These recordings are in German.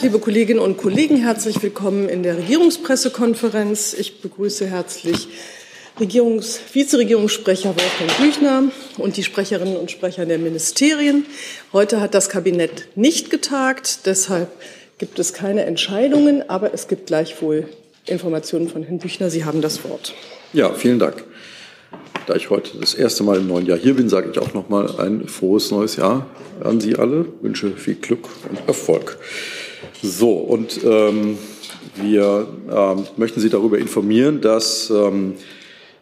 Liebe Kolleginnen und Kollegen, herzlich willkommen in der Regierungspressekonferenz. Ich begrüße herzlich Regierungs Vizeregierungssprecher Wolfgang Büchner und die Sprecherinnen und Sprecher der Ministerien. Heute hat das Kabinett nicht getagt, deshalb gibt es keine Entscheidungen, aber es gibt gleichwohl Informationen von Herrn Büchner. Sie haben das Wort. Ja, vielen Dank. Da ich heute das erste Mal im neuen Jahr hier bin, sage ich auch noch mal ein frohes neues Jahr an Sie alle. Wünsche viel Glück und Erfolg. So, und ähm, wir ähm, möchten Sie darüber informieren, dass ähm,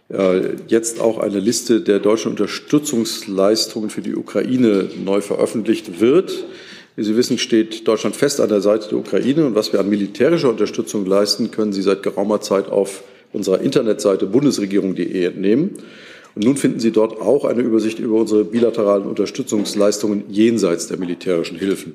äh, jetzt auch eine Liste der deutschen Unterstützungsleistungen für die Ukraine neu veröffentlicht wird. Wie Sie wissen, steht Deutschland fest an der Seite der Ukraine und was wir an militärischer Unterstützung leisten, können Sie seit geraumer Zeit auf unserer Internetseite bundesregierung.de entnehmen. Und nun finden Sie dort auch eine Übersicht über unsere bilateralen Unterstützungsleistungen jenseits der militärischen Hilfen.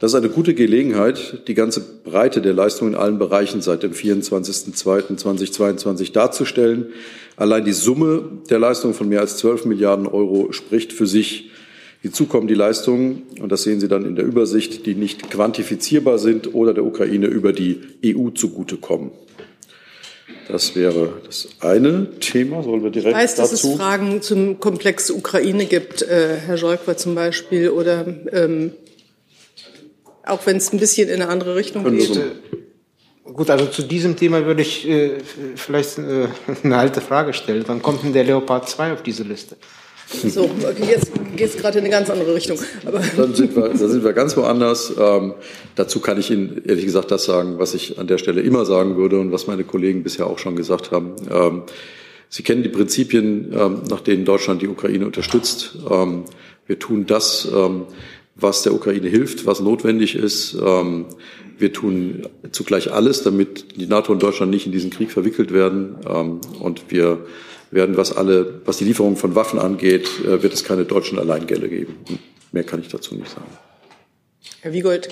Das ist eine gute Gelegenheit, die ganze Breite der Leistungen in allen Bereichen seit dem 24.02.2022 darzustellen. Allein die Summe der Leistungen von mehr als 12 Milliarden Euro spricht für sich. Hinzu kommen die Leistungen, und das sehen Sie dann in der Übersicht, die nicht quantifizierbar sind oder der Ukraine über die EU zugutekommen. Das wäre das eine Thema. Sollen wir direkt ich weiß, dass dazu? es Fragen zum Komplex Ukraine gibt, äh, Herr Scholkwer zum Beispiel, oder ähm, auch wenn es ein bisschen in eine andere Richtung geht. Gut, also zu diesem Thema würde ich äh, vielleicht äh, eine alte Frage stellen. Wann kommt denn der Leopard 2 auf diese Liste? So, okay, jetzt geht es gerade in eine ganz andere Richtung. Aber dann, sind wir, dann sind wir ganz woanders. Ähm, dazu kann ich Ihnen ehrlich gesagt das sagen, was ich an der Stelle immer sagen würde und was meine Kollegen bisher auch schon gesagt haben. Ähm, Sie kennen die Prinzipien, ähm, nach denen Deutschland die Ukraine unterstützt. Ähm, wir tun das, ähm, was der Ukraine hilft, was notwendig ist. Ähm, wir tun zugleich alles, damit die NATO und Deutschland nicht in diesen Krieg verwickelt werden. Ähm, und wir werden, was alle, was die Lieferung von Waffen angeht, äh, wird es keine deutschen Alleingelle geben. Mehr kann ich dazu nicht sagen. Herr Wiegold,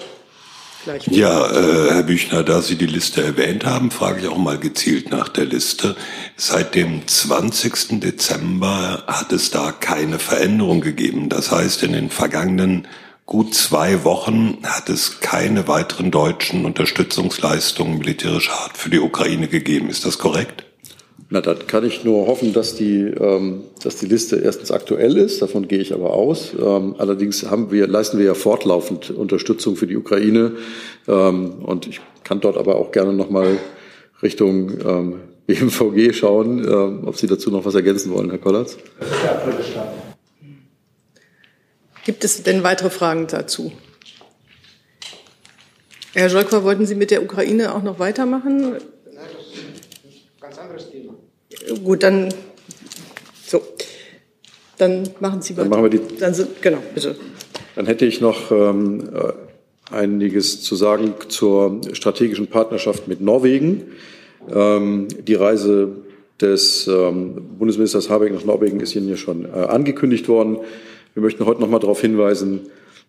gleich. Ja, äh, Herr Büchner, da Sie die Liste erwähnt haben, frage ich auch mal gezielt nach der Liste. Seit dem 20. Dezember hat es da keine Veränderung gegeben. Das heißt, in den vergangenen gut zwei Wochen hat es keine weiteren deutschen Unterstützungsleistungen militärischer Art für die Ukraine gegeben. Ist das korrekt? Na, dann kann ich nur hoffen, dass die, ähm, dass die Liste erstens aktuell ist. Davon gehe ich aber aus. Ähm, allerdings haben wir, leisten wir ja fortlaufend Unterstützung für die Ukraine. Ähm, und ich kann dort aber auch gerne noch mal Richtung ähm, BMVG schauen, ähm, ob Sie dazu noch was ergänzen wollen, Herr Kollatz. Gibt es denn weitere Fragen dazu? Herr Scholkwa, wollten Sie mit der Ukraine auch noch weitermachen? Nein, das ist ein ganz anderes Thema. Gut, dann so. Dann machen Sie Dann weiter. machen wir die- Dann sind, genau, bitte. Dann hätte ich noch ähm, äh, einiges zu sagen zur strategischen Partnerschaft mit Norwegen. Ähm, die Reise des ähm, Bundesministers Habeck nach Norwegen ist Ihnen ja schon äh, angekündigt worden. Wir möchten heute noch mal darauf hinweisen,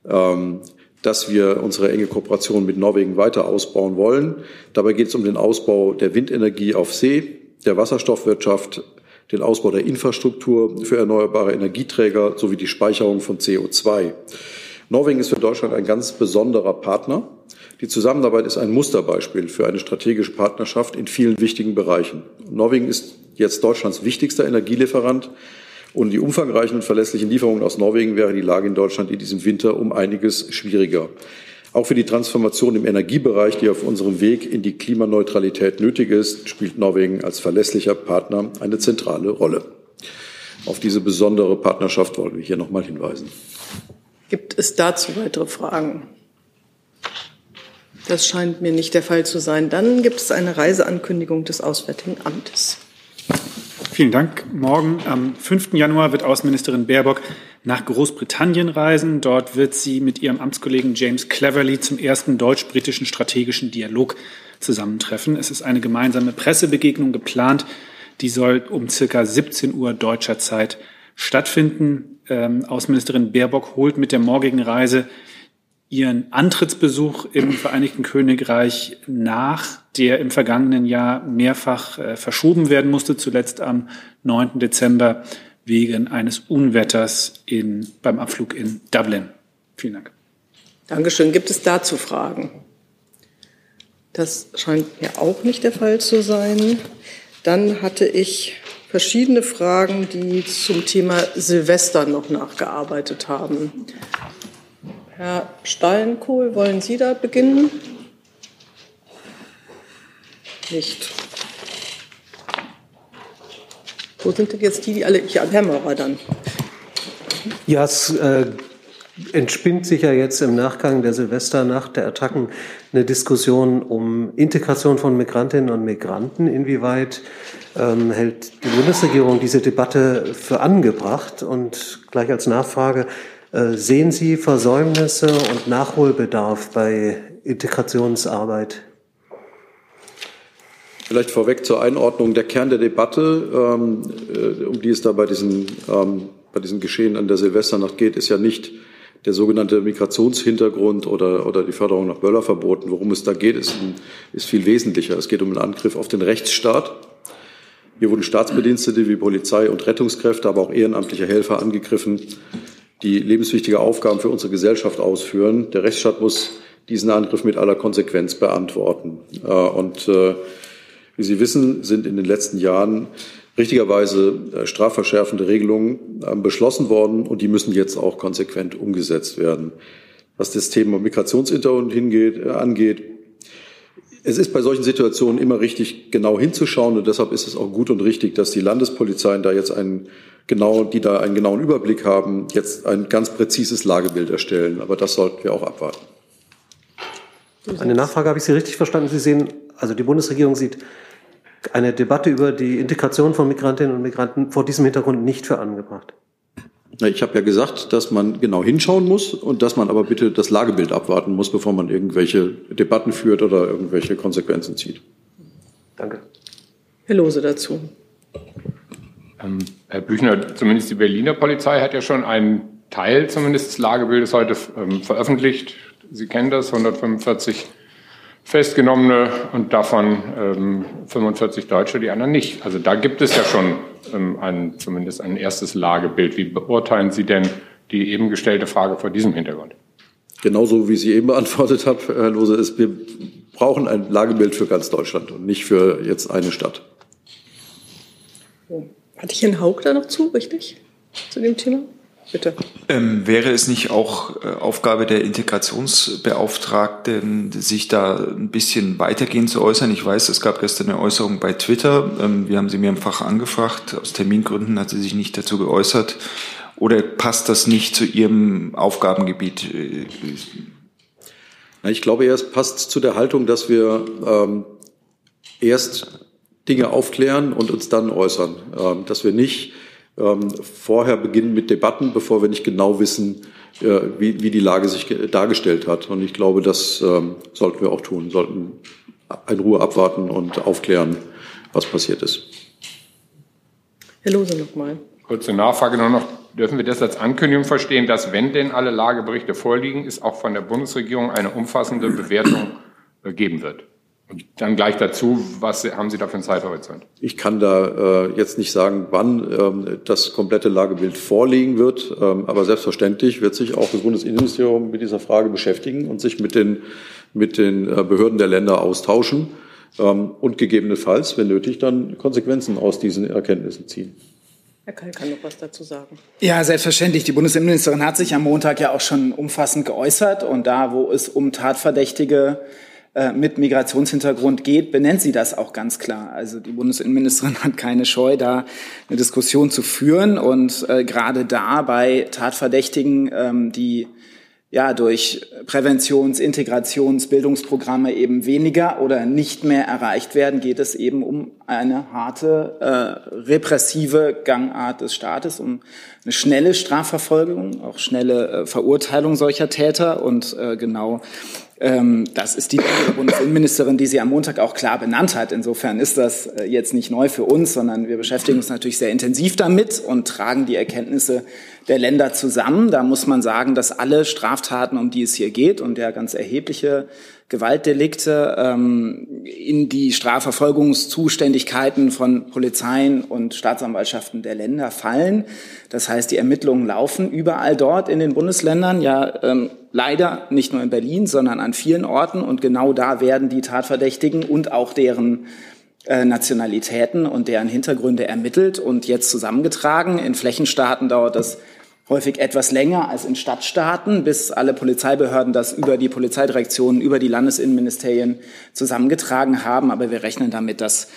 ähm, dass wir unsere enge Kooperation mit Norwegen weiter ausbauen wollen. Dabei geht es um den Ausbau der Windenergie auf See, der Wasserstoffwirtschaft, den Ausbau der Infrastruktur für erneuerbare Energieträger sowie die Speicherung von CO2. Norwegen ist für Deutschland ein ganz besonderer Partner. Die Zusammenarbeit ist ein Musterbeispiel für eine strategische Partnerschaft in vielen wichtigen Bereichen. Norwegen ist jetzt Deutschlands wichtigster Energielieferant. Und die umfangreichen und verlässlichen Lieferungen aus Norwegen wäre die Lage in Deutschland in diesem Winter um einiges schwieriger. Auch für die Transformation im Energiebereich, die auf unserem Weg in die Klimaneutralität nötig ist, spielt Norwegen als verlässlicher Partner eine zentrale Rolle. Auf diese besondere Partnerschaft wollen wir hier noch mal hinweisen. Gibt es dazu weitere Fragen? Das scheint mir nicht der Fall zu sein. Dann gibt es eine Reiseankündigung des Auswärtigen Amtes. Vielen Dank. Morgen am 5. Januar wird Außenministerin Baerbock nach Großbritannien reisen. Dort wird sie mit ihrem Amtskollegen James Cleverly zum ersten deutsch-britischen strategischen Dialog zusammentreffen. Es ist eine gemeinsame Pressebegegnung geplant. Die soll um circa 17 Uhr deutscher Zeit stattfinden. Ähm, Außenministerin Baerbock holt mit der morgigen Reise ihren Antrittsbesuch im Vereinigten Königreich nach, der im vergangenen Jahr mehrfach äh, verschoben werden musste, zuletzt am 9. Dezember wegen eines Unwetters in, beim Abflug in Dublin. Vielen Dank. Dankeschön. Gibt es dazu Fragen? Das scheint mir auch nicht der Fall zu sein. Dann hatte ich verschiedene Fragen, die zum Thema Silvester noch nachgearbeitet haben. Herr Steinkohl, wollen Sie da beginnen? Nicht. Wo sind denn jetzt die, die alle? Ja, Herr Maurer dann. Ja, es äh, entspinnt sich ja jetzt im Nachgang der Silvesternacht der Attacken eine Diskussion um Integration von Migrantinnen und Migranten. Inwieweit ähm, hält die Bundesregierung diese Debatte für angebracht? Und gleich als Nachfrage, sehen Sie Versäumnisse und Nachholbedarf bei Integrationsarbeit? Vielleicht vorweg zur Einordnung. Der Kern der Debatte, ähm, äh, um die es da bei diesen, ähm, bei diesen Geschehen an der Silvesternacht geht, ist ja nicht der sogenannte Migrationshintergrund oder, oder die Förderung nach Böllerverboten. Worum es da geht, ist, ist viel wesentlicher. Es geht um einen Angriff auf den Rechtsstaat. Hier wurden Staatsbedienstete wie Polizei und Rettungskräfte, aber auch ehrenamtliche Helfer angegriffen, die lebenswichtige Aufgaben für unsere Gesellschaft ausführen. Der Rechtsstaat muss diesen Angriff mit aller Konsequenz beantworten. Äh, und äh, wie Sie wissen, sind in den letzten Jahren richtigerweise äh, strafverschärfende Regelungen beschlossen worden und die müssen jetzt auch konsequent umgesetzt werden. Was das Thema Migrationshintergrund hingeht, angeht, es ist bei solchen Situationen immer richtig, genau hinzuschauen und deshalb ist es auch gut und richtig, dass die Landespolizeien da jetzt einen genau, die da einen genauen Überblick haben, jetzt ein ganz präzises Lagebild erstellen. Aber das sollten wir auch abwarten. Eine Nachfrage habe ich Sie richtig verstanden. Sie sehen, also die Bundesregierung sieht eine Debatte über die Integration von Migrantinnen und Migranten vor diesem Hintergrund nicht für angebracht. Ich habe ja gesagt, dass man genau hinschauen muss und dass man aber bitte das Lagebild abwarten muss, bevor man irgendwelche Debatten führt oder irgendwelche Konsequenzen zieht. Danke. Herr Lose dazu. Ähm, Herr Büchner, zumindest die Berliner Polizei hat ja schon einen Teil zumindest des Lagebildes heute ähm, veröffentlicht. Sie kennen das, 145 Festgenommene und davon ähm, 45 Deutsche, die anderen nicht. Also da gibt es ja schon ähm, ein, zumindest ein erstes Lagebild. Wie beurteilen Sie denn die eben gestellte Frage vor diesem Hintergrund? Genauso wie Sie eben beantwortet haben, Herr Lose, ist, wir brauchen ein Lagebild für ganz Deutschland und nicht für jetzt eine Stadt. Hatte ich Herrn Haug da noch zu, richtig? Zu dem Thema? Bitte. Ähm, wäre es nicht auch äh, Aufgabe der Integrationsbeauftragten, sich da ein bisschen weitergehend zu äußern? Ich weiß, es gab gestern eine Äußerung bei Twitter. Ähm, wir haben sie mehrfach angefragt. Aus Termingründen hat sie sich nicht dazu geäußert. Oder passt das nicht zu Ihrem Aufgabengebiet? Ich glaube, es passt zu der Haltung, dass wir ähm, erst Dinge aufklären und uns dann äußern. Ähm, dass wir nicht ähm, vorher beginnen mit Debatten, bevor wir nicht genau wissen, äh, wie, wie die Lage sich dargestellt hat. Und ich glaube, das ähm, sollten wir auch tun, sollten in Ruhe abwarten und aufklären, was passiert ist. Herr Lose nochmal. Kurze Nachfrage nur noch. Dürfen wir das als Ankündigung verstehen, dass, wenn denn alle Lageberichte vorliegen, es auch von der Bundesregierung eine umfassende Bewertung äh, geben wird? Und dann gleich dazu, was haben Sie da für einen Zeithorizont? Ich kann da äh, jetzt nicht sagen, wann ähm, das komplette Lagebild vorliegen wird, ähm, aber selbstverständlich wird sich auch das Bundesinnenministerium mit dieser Frage beschäftigen und sich mit den, mit den äh, Behörden der Länder austauschen ähm, und gegebenenfalls, wenn nötig, dann Konsequenzen aus diesen Erkenntnissen ziehen. Herr Keil kann noch was dazu sagen. Ja, selbstverständlich. Die Bundesinnenministerin hat sich am Montag ja auch schon umfassend geäußert und da, wo es um Tatverdächtige äh, mit Migrationshintergrund geht, benennt sie das auch ganz klar. Also die Bundesinnenministerin hat keine Scheu, da eine Diskussion zu führen. Und äh, gerade da bei Tatverdächtigen, ähm, die ja durch Präventions-, Integrations-, Bildungsprogramme eben weniger oder nicht mehr erreicht werden, geht es eben um eine harte äh, repressive Gangart des Staates, um eine schnelle Strafverfolgung, auch schnelle äh, Verurteilung solcher Täter und äh, genau das ist die Bundesinnenministerin, die sie am Montag auch klar benannt hat. Insofern ist das äh, jetzt nicht neu für uns, sondern wir beschäftigen uns natürlich sehr intensiv damit und tragen die Erkenntnisse der Länder zusammen. Da muss man sagen, dass alle Straftaten, um die es hier geht und der ganz erhebliche Gewaltdelikte ähm, in die Strafverfolgungszuständigkeiten von Polizeien und Staatsanwaltschaften der Länder fallen. Das heißt, die Ermittlungen laufen überall dort in den Bundesländern, ja ähm, leider nicht nur in Berlin, sondern an vielen Orten. Und genau da werden die Tatverdächtigen und auch deren äh, Nationalitäten und deren Hintergründe ermittelt und jetzt zusammengetragen. In Flächenstaaten dauert das häufig etwas länger als in Stadtstaaten, bis alle Polizeibehörden das über die Polizeidirektionen, über die Landesinnenministerien zusammengetragen haben. Aber wir rechnen damit, dass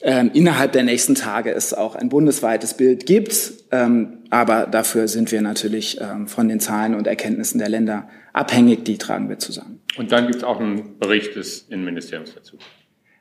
ähm, innerhalb der nächsten Tage es auch ein bundesweites Bild gibt. Ähm, aber dafür sind wir natürlich ähm, von den Zahlen und Erkenntnissen der Länder abhängig. Die tragen wir zusammen. Und dann gibt es auch einen Bericht des Innenministeriums dazu.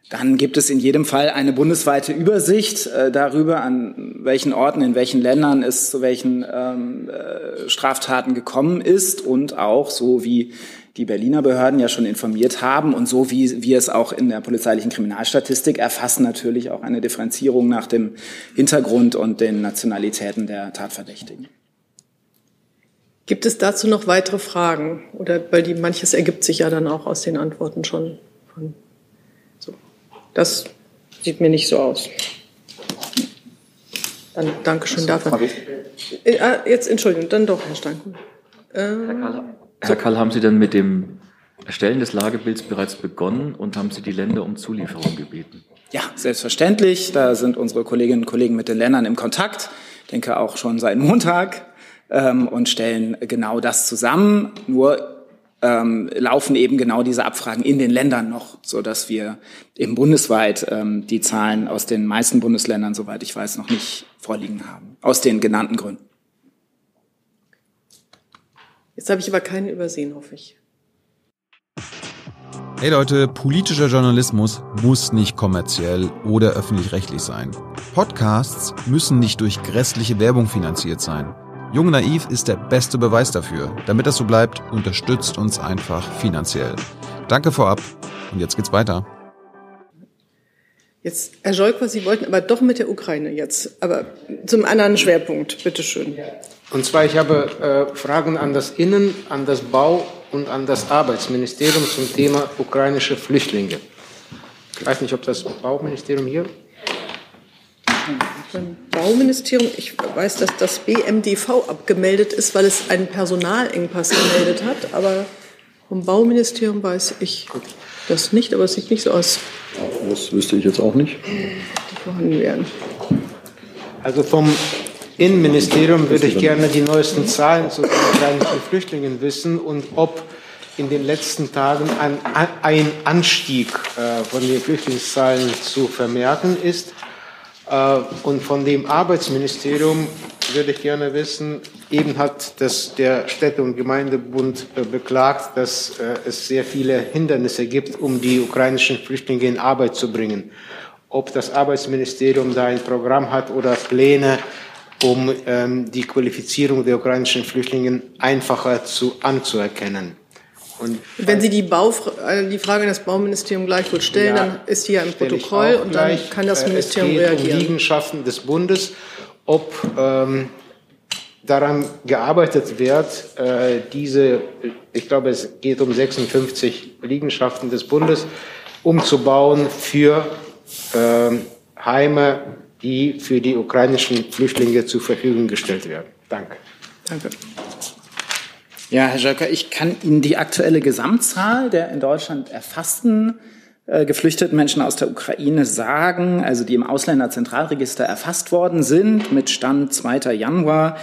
Dann gibt es in jedem Fall eine bundesweite Übersicht äh, darüber, an welchen Orten, in welchen Ländern es zu welchen ähm, äh, Straftaten gekommen ist und auch so wie die Berliner Behörden ja schon informiert haben und so wie wir es auch in der polizeilichen Kriminalstatistik erfassen, natürlich auch eine Differenzierung nach dem Hintergrund und den Nationalitäten der Tatverdächtigen. Gibt es dazu noch weitere Fragen? Oder weil die manches ergibt sich ja dann auch aus den Antworten schon das sieht mir nicht so aus. Dann danke schön dafür. Äh, ah, jetzt Entschuldigung, dann doch, Herr Steinkuhl. Ähm, Herr, Karl, Herr Karl, haben Sie denn mit dem Erstellen des Lagebilds bereits begonnen und haben Sie die Länder um Zulieferung gebeten? Ja, selbstverständlich. Da sind unsere Kolleginnen und Kollegen mit den Ländern im Kontakt. Ich denke auch schon seit Montag ähm, und stellen genau das zusammen. Nur ähm, laufen eben genau diese Abfragen in den Ländern noch, so dass wir eben bundesweit ähm, die Zahlen aus den meisten Bundesländern, soweit ich weiß, noch nicht vorliegen haben. Aus den genannten Gründen. Jetzt habe ich aber keinen übersehen, hoffe ich. Hey Leute, politischer Journalismus muss nicht kommerziell oder öffentlich-rechtlich sein. Podcasts müssen nicht durch grässliche Werbung finanziert sein. Jung Naiv ist der beste Beweis dafür. Damit das so bleibt, unterstützt uns einfach finanziell. Danke vorab und jetzt geht's weiter. Jetzt, Herr Scholker, Sie wollten aber doch mit der Ukraine jetzt, aber zum anderen Schwerpunkt, bitteschön. Und zwar, ich habe äh, Fragen an das Innen-, an das Bau- und an das Arbeitsministerium zum Thema ukrainische Flüchtlinge. Ich weiß nicht, ob das Bauministerium hier beim Bauministerium, ich weiß, dass das BMDV abgemeldet ist, weil es einen Personalengpass gemeldet hat, aber vom Bauministerium weiß ich das nicht, aber es sieht nicht so aus. Das wüsste ich jetzt auch nicht. Die vorhanden wären. Also vom Innenministerium würde ich gerne die neuesten Zahlen zu den Flüchtlingen wissen und ob in den letzten Tagen ein, ein Anstieg äh, von den Flüchtlingszahlen zu vermerken ist und von dem Arbeitsministerium würde ich gerne wissen, eben hat das, der Städte- und Gemeindebund äh, beklagt, dass äh, es sehr viele Hindernisse gibt, um die ukrainischen Flüchtlinge in Arbeit zu bringen. Ob das Arbeitsministerium da ein Programm hat oder Pläne, um ähm, die Qualifizierung der ukrainischen Flüchtlinge einfacher zu, anzuerkennen. Und Wenn Sie die, Baufra äh, die Frage an das Bauministerium gleichwohl stellen, ja, dann ist die ja im Protokoll und dann gleich. kann das Ministerium es geht reagieren. Um Liegenschaften des Bundes, ob ähm, daran gearbeitet wird, äh, diese, ich glaube, es geht um 56 Liegenschaften des Bundes, umzubauen für äh, Heime, die für die ukrainischen Flüchtlinge zur Verfügung gestellt werden. Danke. Danke. Ja, Herr Jöcker, ich kann Ihnen die aktuelle Gesamtzahl der in Deutschland erfassten äh, geflüchteten Menschen aus der Ukraine sagen, also die im Ausländerzentralregister erfasst worden sind, mit Stand 2. Januar.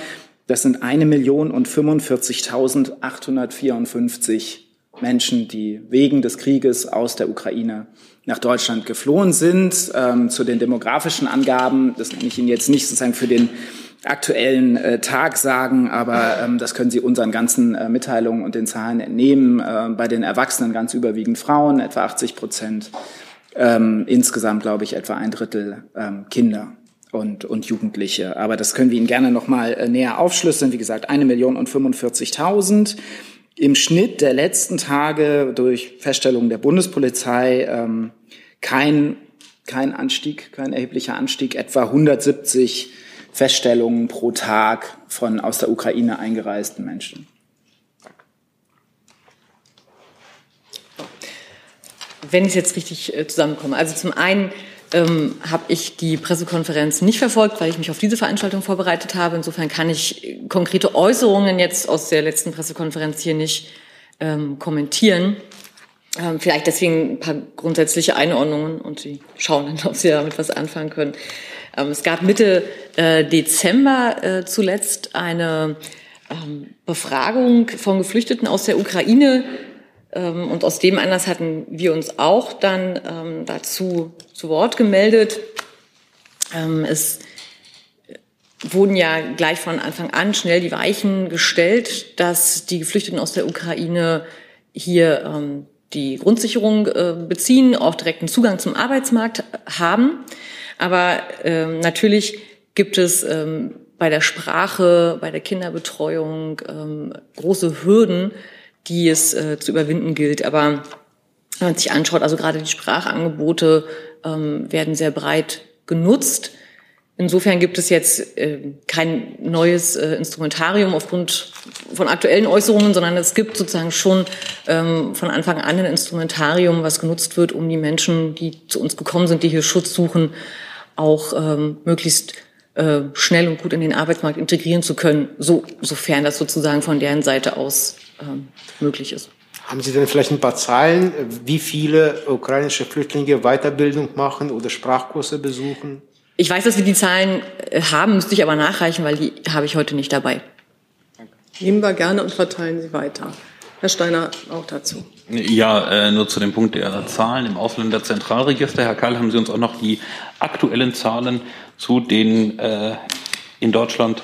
Das sind eine Million und 45.854 Menschen, die wegen des Krieges aus der Ukraine nach Deutschland geflohen sind. Ähm, zu den demografischen Angaben, das nenne ich Ihnen jetzt nicht sozusagen für den aktuellen äh, Tag sagen, aber ähm, das können Sie unseren ganzen äh, Mitteilungen und den Zahlen entnehmen. Äh, bei den Erwachsenen ganz überwiegend Frauen, etwa 80 Prozent. Ähm, insgesamt, glaube ich, etwa ein Drittel ähm, Kinder und, und Jugendliche. Aber das können wir Ihnen gerne noch mal äh, näher aufschlüsseln. Wie gesagt, eine Million und 45.000. Im Schnitt der letzten Tage durch Feststellung der Bundespolizei ähm, kein, kein Anstieg, kein erheblicher Anstieg, etwa 170 Feststellungen pro Tag von aus der Ukraine eingereisten Menschen. wenn ich es jetzt richtig äh, zusammenkomme. Also zum einen ähm, habe ich die Pressekonferenz nicht verfolgt, weil ich mich auf diese Veranstaltung vorbereitet habe. Insofern kann ich konkrete Äußerungen jetzt aus der letzten Pressekonferenz hier nicht ähm, kommentieren. Ähm, vielleicht deswegen ein paar grundsätzliche Einordnungen und Sie schauen dann, ob Sie damit was anfangen können. Ähm, es gab Mitte äh, Dezember äh, zuletzt eine ähm, Befragung von Geflüchteten aus der Ukraine. Ähm, und aus dem Anlass hatten wir uns auch dann ähm, dazu zu Wort gemeldet. Ähm, es wurden ja gleich von Anfang an schnell die Weichen gestellt, dass die Geflüchteten aus der Ukraine hier ähm, die Grundsicherung äh, beziehen, auch direkten Zugang zum Arbeitsmarkt haben. Aber ähm, natürlich gibt es ähm, bei der Sprache, bei der Kinderbetreuung ähm, große Hürden, die es äh, zu überwinden gilt. Aber wenn man sich anschaut, also gerade die Sprachangebote ähm, werden sehr breit genutzt. Insofern gibt es jetzt äh, kein neues äh, Instrumentarium aufgrund von aktuellen Äußerungen, sondern es gibt sozusagen schon ähm, von Anfang an ein Instrumentarium, was genutzt wird, um die Menschen, die zu uns gekommen sind, die hier Schutz suchen, auch ähm, möglichst äh, schnell und gut in den Arbeitsmarkt integrieren zu können, so, sofern das sozusagen von deren Seite aus ähm, möglich ist. Haben Sie denn vielleicht ein paar Zahlen, wie viele ukrainische Flüchtlinge Weiterbildung machen oder Sprachkurse besuchen? Ich weiß, dass wir die Zahlen äh, haben, müsste ich aber nachreichen, weil die habe ich heute nicht dabei. Nehmen wir gerne und verteilen sie weiter. Herr Steiner auch dazu. Ja, äh, nur zu dem Punkt der Zahlen im Ausländerzentralregister. Herr Karl, haben Sie uns auch noch die aktuellen Zahlen zu den äh, in Deutschland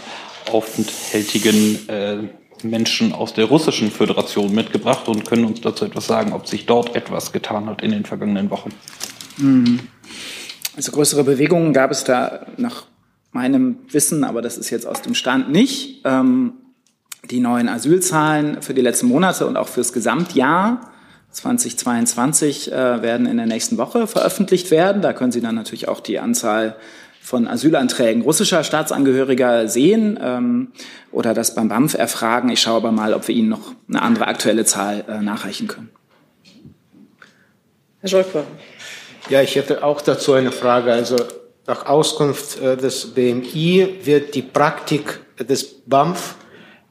aufenthaltigen äh, Menschen aus der russischen Föderation mitgebracht und können uns dazu etwas sagen, ob sich dort etwas getan hat in den vergangenen Wochen. Also größere Bewegungen gab es da nach meinem Wissen, aber das ist jetzt aus dem Stand nicht. Ähm, die neuen Asylzahlen für die letzten Monate und auch fürs Gesamtjahr 2022 äh, werden in der nächsten Woche veröffentlicht werden. Da können Sie dann natürlich auch die Anzahl von Asylanträgen russischer Staatsangehöriger sehen ähm, oder das beim BAMF erfragen. Ich schaue aber mal, ob wir Ihnen noch eine andere aktuelle Zahl äh, nachreichen können. Herr Scholper. Ja, ich hätte auch dazu eine Frage. Also nach Auskunft äh, des BMI wird die Praktik des BAMF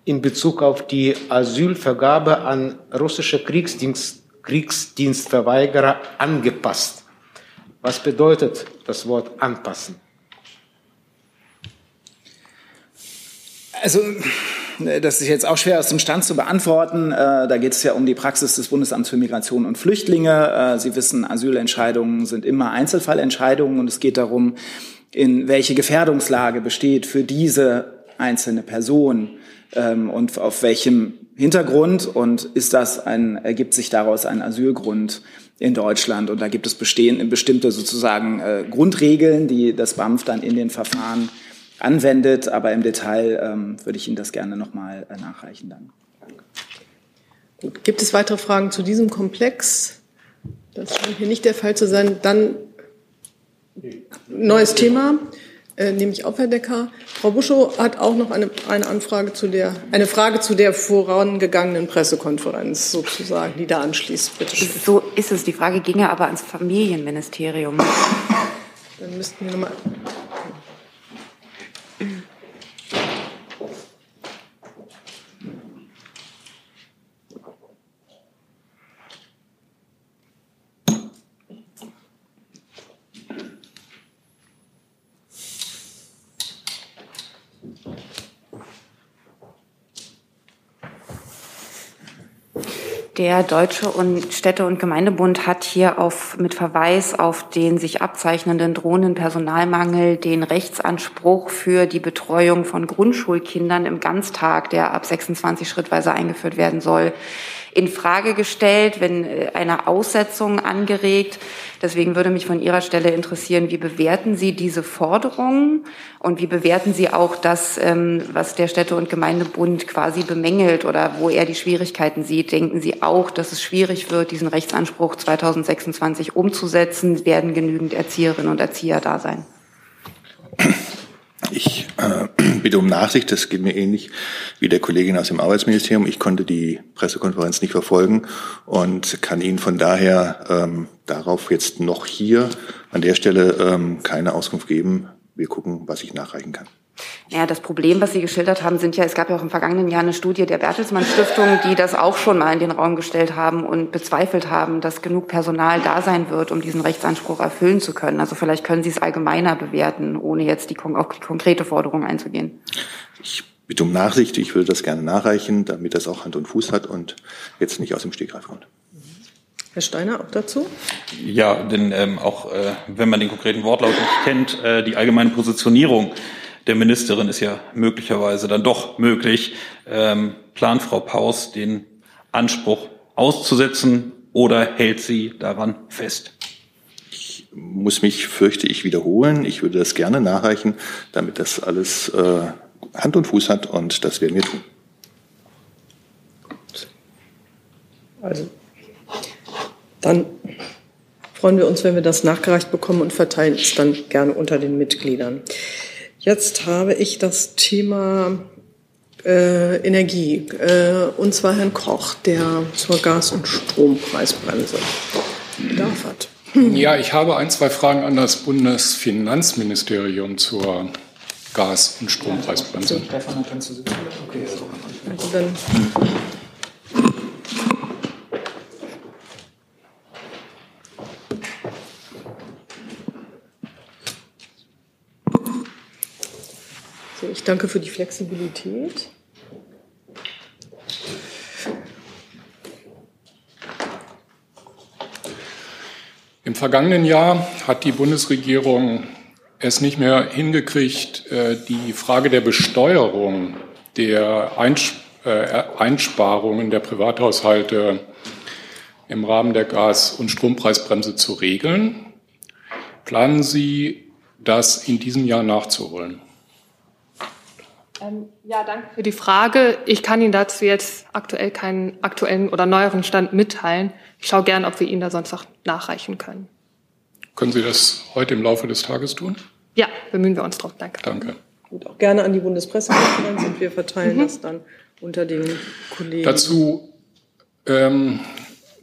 in Bezug auf die Asylvergabe an russische Kriegsdienst, Kriegsdienstverweigerer angepasst. Was bedeutet das Wort anpassen? Also das ist jetzt auch schwer aus dem Stand zu beantworten. Äh, da geht es ja um die Praxis des Bundesamts für Migration und Flüchtlinge. Äh, Sie wissen, Asylentscheidungen sind immer Einzelfallentscheidungen und es geht darum, in welche Gefährdungslage besteht für diese einzelne Person ähm, und auf welchem Hintergrund und ist das ein, ergibt sich daraus ein Asylgrund in Deutschland. Und da gibt es bestehen, bestimmte sozusagen äh, Grundregeln, die das BAMF dann in den Verfahren anwendet. Aber im Detail ähm, würde ich Ihnen das gerne nochmal äh, nachreichen dann. Gut. Gibt es weitere Fragen zu diesem Komplex? Das scheint hier nicht der Fall zu sein. Dann neues Thema. Äh, nehme ich auf, Herr Decker. Frau Buschow hat auch noch eine, eine Anfrage zu der, eine Frage zu der vorangegangenen Pressekonferenz sozusagen, die da anschließt. Bitte schön. So ist es. Die Frage ginge aber ans Familienministerium. Dann müssten wir nochmal. Der Deutsche und Städte- und Gemeindebund hat hier auf, mit Verweis auf den sich abzeichnenden drohenden Personalmangel den Rechtsanspruch für die Betreuung von Grundschulkindern im Ganztag, der ab 26 schrittweise eingeführt werden soll, in Frage gestellt, wenn äh, eine Aussetzung angeregt. Deswegen würde mich von Ihrer Stelle interessieren, wie bewerten Sie diese Forderungen und wie bewerten Sie auch das, ähm, was der Städte- und Gemeindebund quasi bemängelt oder wo er die Schwierigkeiten sieht? Denken Sie auch, dass es schwierig wird, diesen Rechtsanspruch 2026 umzusetzen? Werden genügend Erzieherinnen und Erzieher da sein? Ich äh, bitte um Nachsicht, das geht mir ähnlich wie der Kollegin aus dem Arbeitsministerium. Ich konnte die Pressekonferenz nicht verfolgen und kann Ihnen von daher ähm, darauf jetzt noch hier an der Stelle ähm, keine Auskunft geben. Wir gucken, was ich nachreichen kann. Ja, das Problem, was Sie geschildert haben, sind ja, es gab ja auch im vergangenen Jahr eine Studie der Bertelsmann Stiftung, die das auch schon mal in den Raum gestellt haben und bezweifelt haben, dass genug Personal da sein wird, um diesen Rechtsanspruch erfüllen zu können. Also vielleicht können Sie es allgemeiner bewerten, ohne jetzt die, auf die konkrete Forderung einzugehen. Ich bitte um Nachsicht. Ich würde das gerne nachreichen, damit das auch Hand und Fuß hat und jetzt nicht aus dem Stegreif kommt. Herr Steiner, auch dazu? Ja, denn ähm, auch äh, wenn man den konkreten Wortlaut nicht kennt, äh, die allgemeine Positionierung der Ministerin ist ja möglicherweise dann doch möglich. Ähm, plant Frau Paus den Anspruch auszusetzen oder hält sie daran fest? Ich muss mich, fürchte ich, wiederholen. Ich würde das gerne nachreichen, damit das alles äh, Hand und Fuß hat und das werden wir tun. Also, dann freuen wir uns, wenn wir das nachgereicht bekommen und verteilen es dann gerne unter den Mitgliedern. Jetzt habe ich das Thema äh, Energie, äh, und zwar Herrn Koch, der zur Gas- und Strompreisbremse Bedarf hat. Ja, ich habe ein, zwei Fragen an das Bundesfinanzministerium zur Gas- und Strompreisbremse. Also dann So, ich danke für die Flexibilität. Im vergangenen Jahr hat die Bundesregierung es nicht mehr hingekriegt, äh, die Frage der Besteuerung der äh, Einsparungen der Privathaushalte im Rahmen der Gas- und Strompreisbremse zu regeln. Planen Sie, das in diesem Jahr nachzuholen? Ähm, ja, danke für die Frage. Ich kann Ihnen dazu jetzt aktuell keinen aktuellen oder neueren Stand mitteilen. Ich schaue gern, ob wir Ihnen da sonst noch nachreichen können. Können Sie das heute im Laufe des Tages tun? Ja, bemühen wir uns drauf. Danke. Danke. Gut, auch gerne an die Bundespressekonferenz und wir verteilen Mhm. das dann unter den Kollegen. Dazu ähm,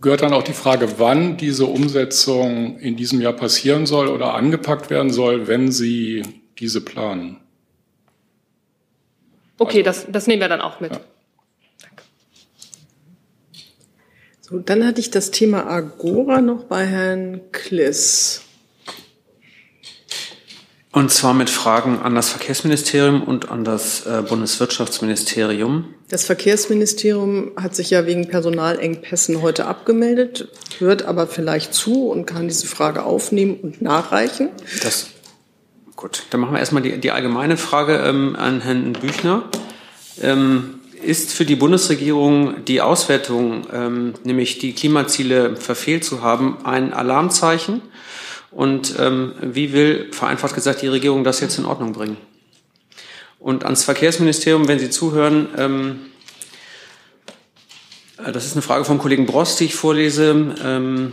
gehört dann auch die Frage, wann diese Umsetzung in diesem Jahr passieren soll oder angepackt werden soll, wenn Sie diese planen. Okay, das, das nehmen wir dann auch mit. So, dann hatte ich das Thema Agora noch bei Herrn Kliss. Und zwar mit Fragen an das Verkehrsministerium und an das äh, Bundeswirtschaftsministerium. Das Verkehrsministerium hat sich ja wegen Personalengpässen heute abgemeldet, hört aber vielleicht zu und kann diese Frage aufnehmen und nachreichen. Das, gut, dann machen wir erstmal die, die allgemeine Frage ähm, an Herrn Büchner. Ähm, ist für die Bundesregierung die Auswertung, ähm, nämlich die Klimaziele verfehlt zu haben, ein Alarmzeichen? Und ähm, wie will, vereinfacht gesagt, die Regierung das jetzt in Ordnung bringen? Und ans Verkehrsministerium, wenn Sie zuhören, ähm, äh, das ist eine Frage vom Kollegen Brost, die ich vorlese. Ähm,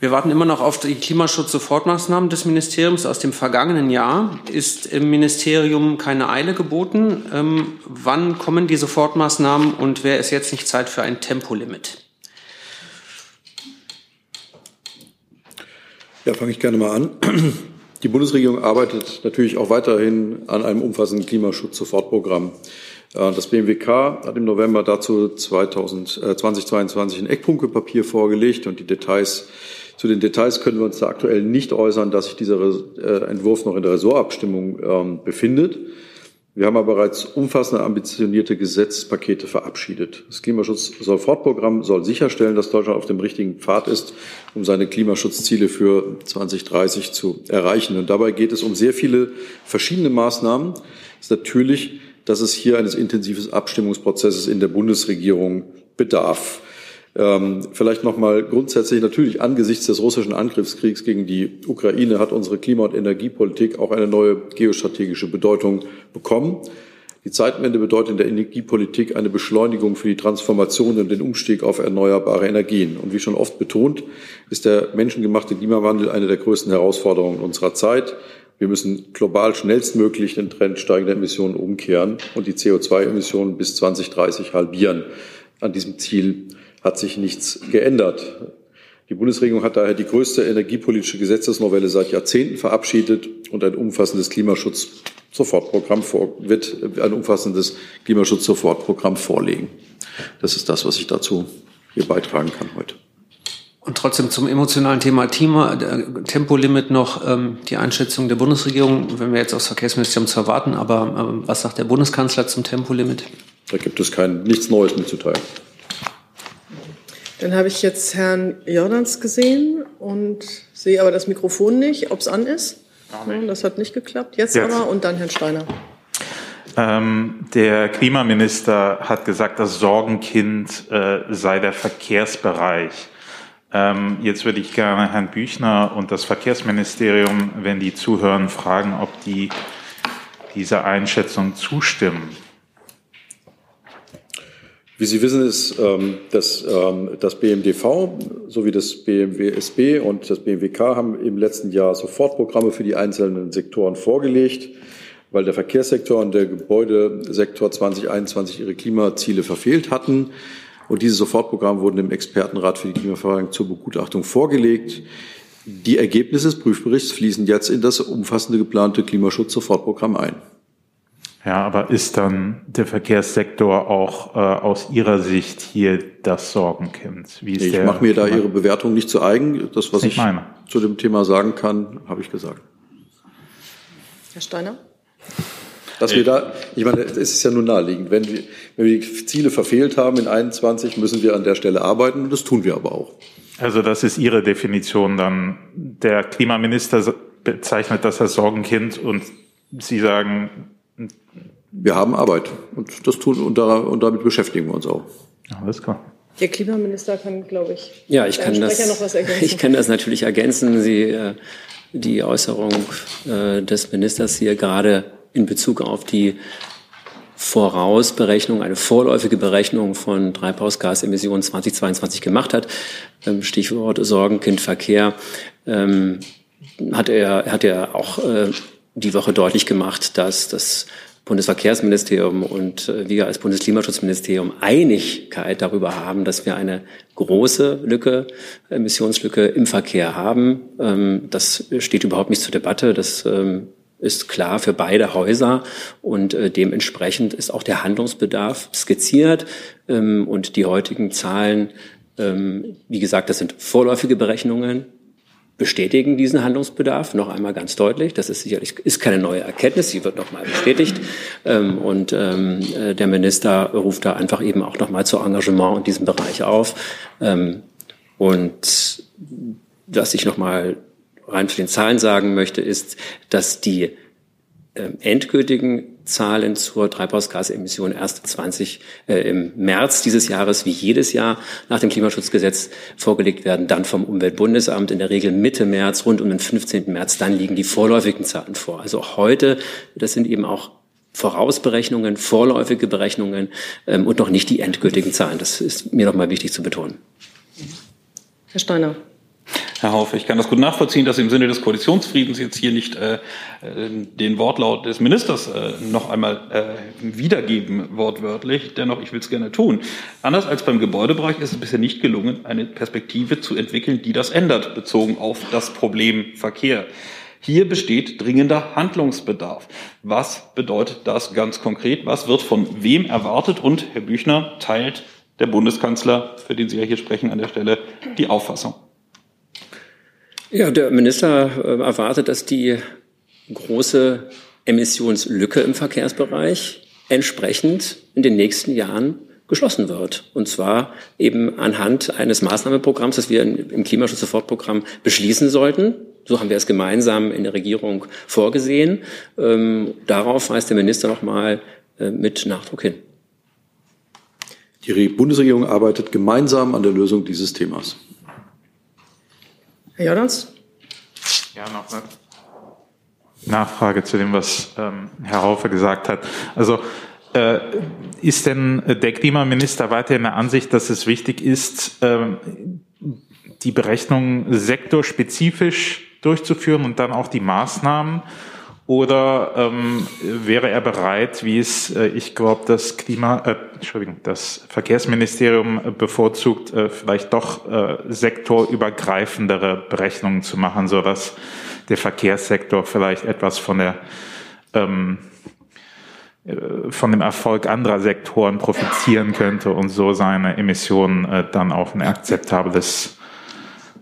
wir warten immer noch auf die Klimaschutz-Sofortmaßnahmen des Ministeriums aus dem vergangenen Jahr. Ist im Ministerium keine Eile geboten? Ähm, wann kommen die Sofortmaßnahmen und wäre es jetzt nicht Zeit für ein Tempolimit? Ja, fange ich gerne mal an. Die Bundesregierung arbeitet natürlich auch weiterhin an einem umfassenden Klimaschutz-Sofortprogramm. Äh, Das BMWK hat im November dazu 2000, äh, 2022 ein Eckpunktepapier vorgelegt und die Details zu den Details können wir uns da aktuell nicht äußern, dass sich dieser äh, Entwurf noch in der Ressortabstimmung ähm, befindet. Wir haben aber bereits umfassende, ambitionierte Gesetzespakete verabschiedet. Das Klimaschutz-Sofortprogramm soll sicherstellen, dass Deutschland auf dem richtigen Pfad ist, um seine Klimaschutzziele für 2030 zu erreichen. Und dabei geht es um sehr viele verschiedene Maßnahmen. Es ist natürlich, dass es hier eines intensiven Abstimmungsprozesses in der Bundesregierung bedarf. Ähm, vielleicht noch mal grundsätzlich natürlich angesichts des russischen Angriffskriegs gegen die Ukraine hat unsere Klima- und Energiepolitik auch eine neue geostrategische Bedeutung bekommen. Die Zeitenwende bedeutet in der Energiepolitik eine Beschleunigung für die Transformation und den Umstieg auf erneuerbare Energien. Und wie schon oft betont, ist der menschengemachte Klimawandel eine der größten Herausforderungen unserer Zeit. Wir müssen global schnellstmöglich den Trend steigender Emissionen umkehren und die CO2-Emissionen bis 2030 halbieren. An diesem Ziel hat sich nichts geändert. Die Bundesregierung hat daher die größte energiepolitische Gesetzesnovelle seit Jahrzehnten verabschiedet und ein umfassendes Klimaschutz-Sofortprogramm vor, wird ein umfassendes Klimaschutz-Sofortprogramm vorlegen. Das ist das, was ich dazu hier beitragen kann heute. Und trotzdem zum emotionalen Thema Thema, Tempolimit noch ähm, die Einschätzung der Bundesregierung, wenn wir jetzt aus Verkehrsministerium zu erwarten, aber ähm, was sagt der Bundeskanzler zum Tempolimit? Da gibt es kein, nichts Neues mitzuteilen. Dann habe ich jetzt Herrn Jordans gesehen und sehe aber das Mikrofon nicht, ob es an ist. Das hat nicht geklappt. Jetzt, jetzt. aber und dann Herrn Steiner. Ähm, der Klimaminister hat gesagt, das Sorgenkind äh, sei der Verkehrsbereich. Ähm, jetzt würde ich gerne Herrn Büchner und das Verkehrsministerium, wenn die zuhören, fragen, ob die dieser Einschätzung zustimmen. Wie Sie wissen, ist ähm, dass, ähm, das BMDV sowie das BMWSB und das BMWK haben im letzten Jahr Sofortprogramme für die einzelnen Sektoren vorgelegt, weil der Verkehrssektor und der Gebäudesektor 2021 ihre Klimaziele verfehlt hatten. Und diese Sofortprogramme wurden im Expertenrat für die Klimafragen zur Begutachtung vorgelegt. Die Ergebnisse des Prüfberichts fließen jetzt in das umfassende geplante Klimaschutz-Sofortprogramm ein. Ja, aber ist dann der Verkehrssektor auch äh, aus Ihrer Sicht hier das Sorgenkind? Wie ist ich mache mir da Ihre Bewertung nicht zu eigen. Das, was ich, ich zu dem Thema sagen kann, habe ich gesagt. Herr Steiner? Dass wir da, ich meine, es ist ja nun naheliegend. Wenn wir, wenn wir die Ziele verfehlt haben in 21, müssen wir an der Stelle arbeiten und das tun wir aber auch. Also das ist Ihre Definition dann. Der Klimaminister bezeichnet das als Sorgenkind und Sie sagen, wir haben Arbeit und das tun und, da, und damit beschäftigen wir uns auch. Alles klar. Der Klimaminister kann, glaube ich, ja, ich kann das, noch was ergänzen. Ich kann das natürlich ergänzen. Sie, äh, die Äußerung äh, des Ministers hier gerade in Bezug auf die Vorausberechnung, eine vorläufige Berechnung von Treibhausgasemissionen 2022 gemacht hat. Ähm, Stichwort Sorgenkind Verkehr. Ähm, hat er, hat er auch äh, die Woche deutlich gemacht, dass das Bundesverkehrsministerium und äh, wir als Bundesklimaschutzministerium Einigkeit darüber haben, dass wir eine große Lücke, Emissionslücke im Verkehr haben. Ähm, das steht überhaupt nicht zur Debatte. Das ähm, ist klar für beide Häuser und äh, dementsprechend ist auch der Handlungsbedarf skizziert ähm, und die heutigen Zahlen, wie gesagt, das sind vorläufige Berechnungen, bestätigen diesen Handlungsbedarf noch einmal ganz deutlich. Das ist sicherlich ist keine neue Erkenntnis, sie wird noch mal bestätigt. Ähm, und ähm, äh, der Minister ruft da einfach eben auch noch mal zu Engagement in diesem Bereich auf. Ähm, und was ich noch mal rein für den Zahlen sagen möchte, ist, dass die endgültigen Zahlen zur Treibhausgasemission erst 20 äh, im März dieses Jahres wie jedes Jahr nach dem Klimaschutzgesetz vorgelegt werden, dann vom Umweltbundesamt in der Regel Mitte März, rund um den 15. März, dann liegen die vorläufigen Zahlen vor. Also heute, das sind eben auch Vorausberechnungen, vorläufige Berechnungen ähm, und noch nicht die endgültigen Zahlen. Das ist mir noch mal wichtig zu betonen. Herr Steiner. Herr Haufe, ich kann das gut nachvollziehen, dass Sie im Sinne des Koalitionsfriedens jetzt hier nicht äh, äh, den Wortlaut des Ministers äh, noch einmal äh, wiedergeben, wortwörtlich. Dennoch, ich will es gerne tun. Anders als beim Gebäudebereich ist es bisher nicht gelungen, eine Perspektive zu entwickeln, die das ändert, bezogen auf das Problem Verkehr. Hier besteht dringender Handlungsbedarf. Was bedeutet das ganz konkret? Was wird von wem erwartet? Und Herr Büchner teilt der Bundeskanzler, für den Sie ja hier sprechen, an der Stelle die Auffassung. Ja, der Minister äh, erwartet, dass die große Emissionslücke im Verkehrsbereich entsprechend in den nächsten Jahren geschlossen wird. Und zwar eben anhand eines Maßnahmenprogramms, das wir im Klimaschutz-Sofortprogramm beschließen sollten. So haben wir es gemeinsam in der Regierung vorgesehen. Ähm, darauf weist der Minister nochmal äh, mit Nachdruck hin. Die Bundesregierung arbeitet gemeinsam an der Lösung dieses Themas. Herr Jordans? Ja, noch eine Nachfrage zu dem, was ähm, Herr Haufe gesagt hat. Also äh, ist denn der Klimaminister weiterhin der Ansicht, dass es wichtig ist, ähm, die Berechnung sektorspezifisch durchzuführen und dann auch die Maßnahmen? Oder ähm, wäre er bereit, wie es, äh, ich glaube, das Klima, äh, Entschuldigung, das Verkehrsministerium bevorzugt, äh, vielleicht doch äh, sektorübergreifendere Berechnungen zu machen, so dass der Verkehrssektor vielleicht etwas von der ähm, äh, von dem Erfolg anderer Sektoren profitieren könnte und so seine Emissionen äh, dann auf ein akzeptables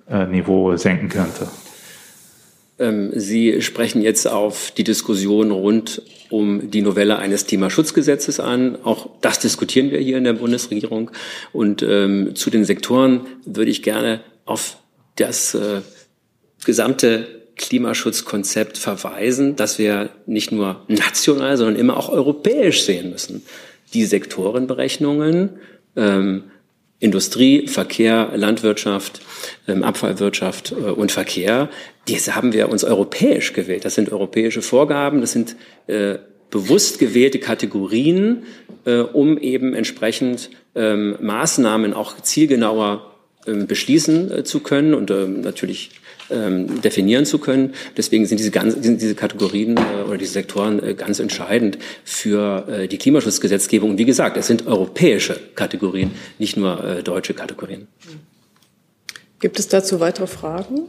äh, Niveau senken könnte. Ähm, Sie sprechen jetzt auf die Diskussion rund um die Novelle eines Klimaschutzgesetzes an. Auch das diskutieren wir hier in der Bundesregierung. Und ähm, zu den Sektoren würde ich gerne auf das äh, gesamte Klimaschutzkonzept verweisen, dass wir nicht nur national, sondern immer auch europäisch sehen müssen. Die Sektorenberechnungen ähm, Industrie, Verkehr, Landwirtschaft, ähm, Abfallwirtschaft äh, und Verkehr, diese haben wir uns europäisch gewählt. Das sind europäische Vorgaben, das sind äh, bewusst gewählte Kategorien, äh, um eben entsprechend ähm, Maßnahmen auch zielgenauer ähm, beschließen äh, zu können und ähm, natürlich ähm, definieren zu können. Deswegen sind diese, ganz, sind diese Kategorien äh, oder diese Sektoren äh, ganz entscheidend für äh, die Klimaschutzgesetzgebung. Und wie gesagt, es sind europäische Kategorien, nicht nur äh, deutsche Kategorien. Gibt es dazu weitere Fragen?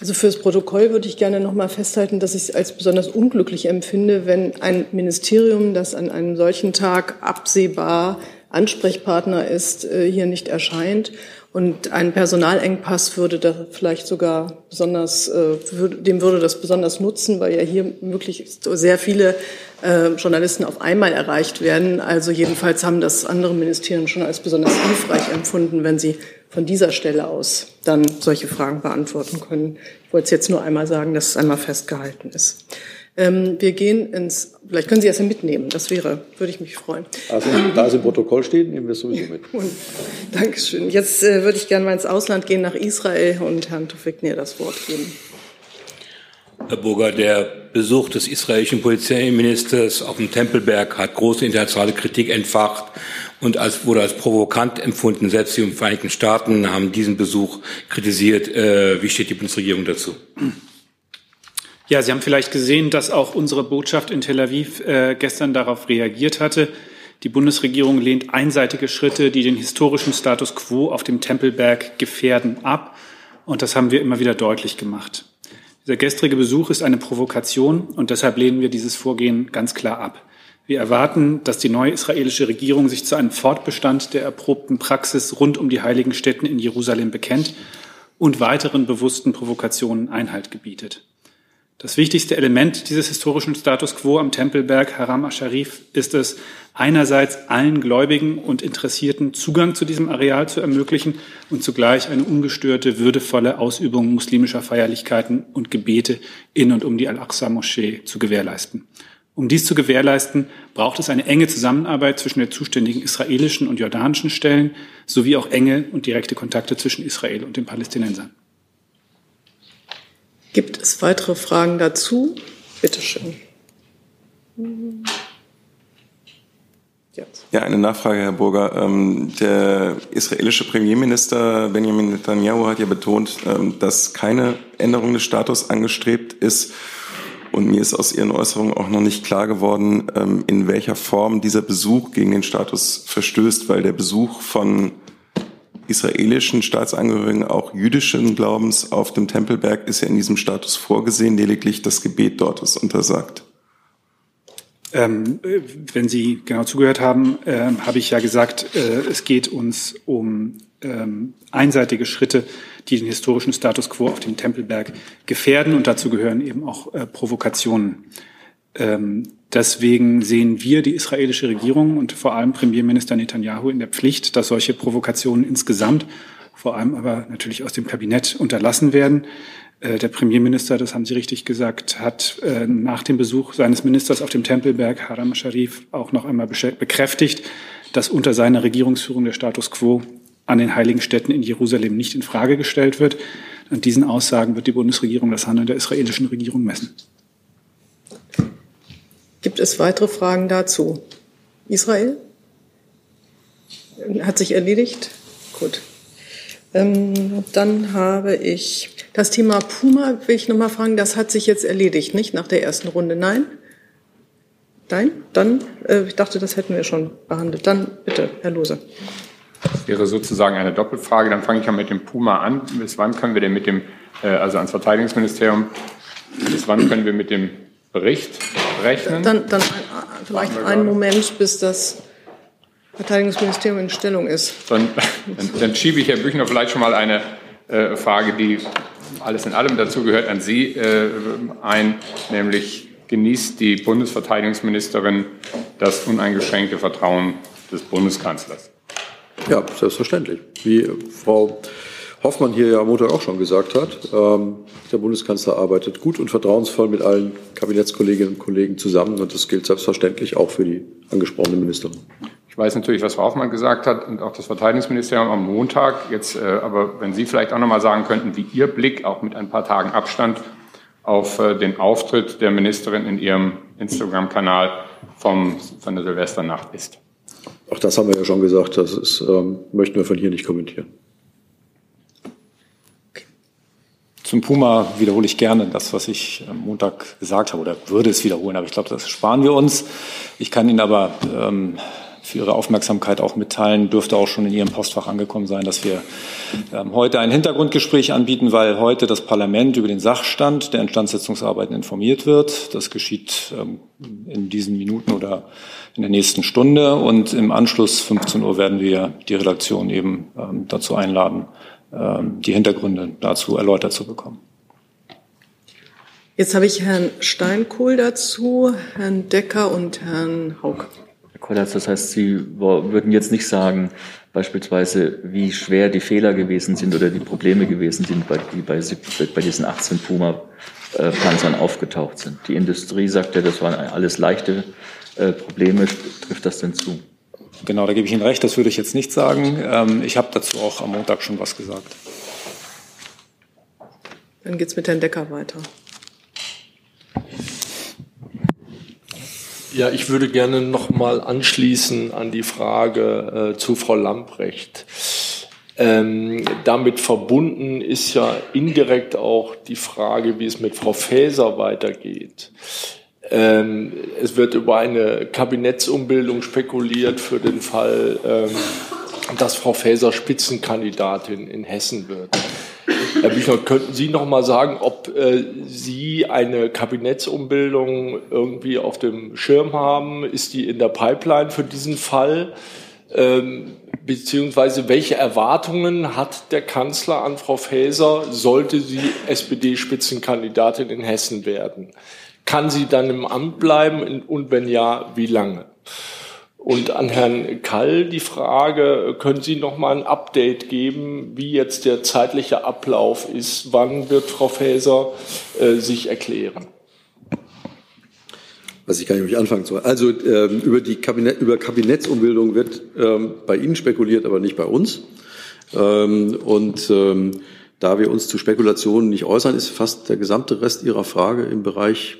Also für das Protokoll würde ich gerne noch mal festhalten, dass ich es als besonders unglücklich empfinde, wenn ein Ministerium, das an einem solchen Tag absehbar Ansprechpartner ist, äh, hier nicht erscheint und ein Personalengpass würde da vielleicht sogar besonders, äh, dem würde das besonders nutzen, weil ja hier möglichst sehr viele äh, Journalisten auf einmal erreicht werden. Also jedenfalls haben das andere Ministerien schon als besonders hilfreich empfunden, wenn sie von dieser Stelle aus dann solche Fragen beantworten können. Ich wollte es jetzt nur einmal sagen, dass es einmal festgehalten ist. Ähm, wir gehen ins, vielleicht können Sie das ja mitnehmen, das wäre, würde ich mich freuen. Also, da es im Protokoll steht, nehmen wir es sowieso mit. Und, Dankeschön. Jetzt äh, würde ich gerne mal ins Ausland gehen, nach Israel und Herrn Tufeknir das Wort geben. Herr Burger, der Besuch des israelischen Polizeiministers auf dem Tempelberg hat große internationale Kritik entfacht und als, wurde als provokant empfunden. Selbst die Vereinigten Staaten haben diesen Besuch kritisiert. Äh, wie steht die Bundesregierung dazu? Ja, Sie haben vielleicht gesehen, dass auch unsere Botschaft in Tel Aviv äh, gestern darauf reagiert hatte. Die Bundesregierung lehnt einseitige Schritte, die den historischen Status quo auf dem Tempelberg gefährden, ab. Und das haben wir immer wieder deutlich gemacht. Dieser gestrige Besuch ist eine Provokation und deshalb lehnen wir dieses Vorgehen ganz klar ab. Wir erwarten, dass die neue israelische Regierung sich zu einem Fortbestand der erprobten Praxis rund um die heiligen Städten in Jerusalem bekennt und weiteren bewussten Provokationen Einhalt gebietet. Das wichtigste Element dieses historischen Status quo am Tempelberg Haram al-Sharif ist es, einerseits allen Gläubigen und Interessierten Zugang zu diesem Areal zu ermöglichen und zugleich eine ungestörte, würdevolle Ausübung muslimischer Feierlichkeiten und Gebete in und um die Al-Aqsa-Moschee zu gewährleisten. Um dies zu gewährleisten, braucht es eine enge Zusammenarbeit zwischen den zuständigen israelischen und jordanischen Stellen sowie auch enge und direkte Kontakte zwischen Israel und den Palästinensern. Gibt es weitere Fragen dazu? Bitte schön. Ja, eine Nachfrage, Herr Burger. Ähm, der israelische Premierminister Benjamin Netanyahu hat ja betont, ähm, dass keine Änderung des Status angestrebt ist. Und mir ist aus Ihren Äußerungen auch noch nicht klar geworden, ähm, in welcher Form dieser Besuch gegen den Status verstößt, weil der Besuch von israelischen Staatsangehörigen auch jüdischen Glaubens auf dem Tempelberg ist ja in diesem Status vorgesehen, lediglich das Gebet dort ist untersagt. Ähm, wenn Sie genau zugehört haben, äh, habe ich ja gesagt, äh, es geht uns um ähm, einseitige Schritte, die den historischen Status quo auf dem Tempelberg gefährden. Und dazu gehören eben auch äh, Provokationen. Ähm, deswegen sehen wir die israelische Regierung und vor allem Premierminister Netanyahu in der Pflicht, dass solche Provokationen insgesamt, vor allem aber natürlich aus dem Kabinett unterlassen werden. Äh, der Premierminister, das haben Sie richtig gesagt, hat äh, nach dem Besuch seines Ministers auf dem Tempelberg Haram Sharif auch noch einmal bekräftigt, dass unter seiner Regierungsführung der Status quo an den heiligen Städten in Jerusalem nicht in Frage gestellt wird. An diesen Aussagen wird die Bundesregierung das Handeln der israelischen Regierung messen. Gibt es weitere Fragen dazu? Israel? Hat sich erledigt? Gut. Ähm, dann habe ich das Thema Puma, will ich noch mal fragen, das hat sich jetzt erledigt, nicht nach der ersten Runde? Nein? Nein? Dann, äh, ich dachte, das hätten wir schon behandelt. Dann bitte, Herr Lose. Das wäre sozusagen eine Doppelfrage. Dann fange ich mal mit dem Puma an. Bis wann können wir denn mit dem, äh, also ans Verteidigungsministerium, bis wann können wir mit dem Bericht rechnen? Dann, dann vielleicht einen Moment, bis das Verteidigungsministerium in Stellung ist. Dann, dann, dann schiebe ich Herr Büchner vielleicht schon mal eine äh, Frage, die alles in allem dazu gehört, an Sie äh, ein, nämlich genießt die Bundesverteidigungsministerin das uneingeschränkte Vertrauen des Bundeskanzlers? Ja, selbstverständlich. Wie Frau Hoffmann hier ja am Montag auch schon gesagt hat, ähm, der Bundeskanzler arbeitet gut und vertrauensvoll mit allen Kabinettskolleginnen und Kollegen zusammen und das gilt selbstverständlich auch für die angesprochene Ministerin. Ich weiß natürlich, was Frau Hoffmann gesagt hat und auch das Verteidigungsministerium am Montag. Jetzt, äh, aber wenn Sie vielleicht auch noch mal sagen könnten, wie Ihr Blick auch mit ein paar Tagen Abstand auf äh, den Auftritt der Ministerin in ihrem Instagram-Kanal vom, von der Silvesternacht ist. Auch das haben wir ja schon gesagt, das ist, ähm, möchten wir von hier nicht kommentieren. Zum Puma wiederhole ich gerne das, was ich am Montag gesagt habe, oder würde es wiederholen, aber ich glaube, das sparen wir uns. Ich kann Ihnen aber ähm, für Ihre Aufmerksamkeit auch mitteilen, dürfte auch schon in Ihrem Postfach angekommen sein, dass wir ähm, heute ein Hintergrundgespräch anbieten, weil heute das Parlament über den Sachstand der Instandsetzungsarbeiten informiert wird. Das geschieht ähm, in diesen Minuten oder in der nächsten Stunde. Und im Anschluss 15 Uhr werden wir die Redaktion eben ähm, dazu einladen, die Hintergründe dazu erläutert zu bekommen. Jetzt habe ich Herrn Steinkohl dazu, Herrn Decker und Herrn Haug. Herr Kollatz, das heißt, Sie würden jetzt nicht sagen, beispielsweise, wie schwer die Fehler gewesen sind oder die Probleme gewesen sind, die bei, bei diesen 18 Puma-Panzern aufgetaucht sind. Die Industrie sagt ja, das waren alles leichte äh, Probleme. Trifft das denn zu? Genau, da gebe ich Ihnen recht, das würde ich jetzt nicht sagen. Ähm, ich habe dazu auch am Montag schon was gesagt. Dann geht es mit Herrn Decker weiter. Ja, ich würde gerne noch mal anschließen an die Frage äh, zu Frau Lamprecht. Ähm, damit verbunden ist ja indirekt auch die Frage, wie es mit Frau Faeser weitergeht. Ähm, es wird über eine Kabinettsumbildung spekuliert für den Fall, ähm, dass Frau Faeser Spitzenkandidatin in Hessen wird. Herr Büchner, könnten Sie noch mal sagen, ob äh, Sie eine Kabinettsumbildung irgendwie auf dem Schirm haben? Ist die in der Pipeline für diesen Fall? Ähm, beziehungsweise welche Erwartungen hat der Kanzler an Frau Faeser, sollte sie SPD-Spitzenkandidatin in Hessen werden? Kann sie dann im Amt bleiben und wenn ja, wie lange? Und an Herrn Kall die Frage, können Sie noch mal ein Update geben, wie jetzt der zeitliche Ablauf ist? Wann wird Frau Faeser äh, sich erklären? Was ich gar nicht anfangen soll. Also ähm, über die Kabinett, über Kabinettsumbildung wird ähm, bei Ihnen spekuliert, aber nicht bei uns. Ähm, und ähm, da wir uns zu Spekulationen nicht äußern, ist fast der gesamte Rest Ihrer Frage im Bereich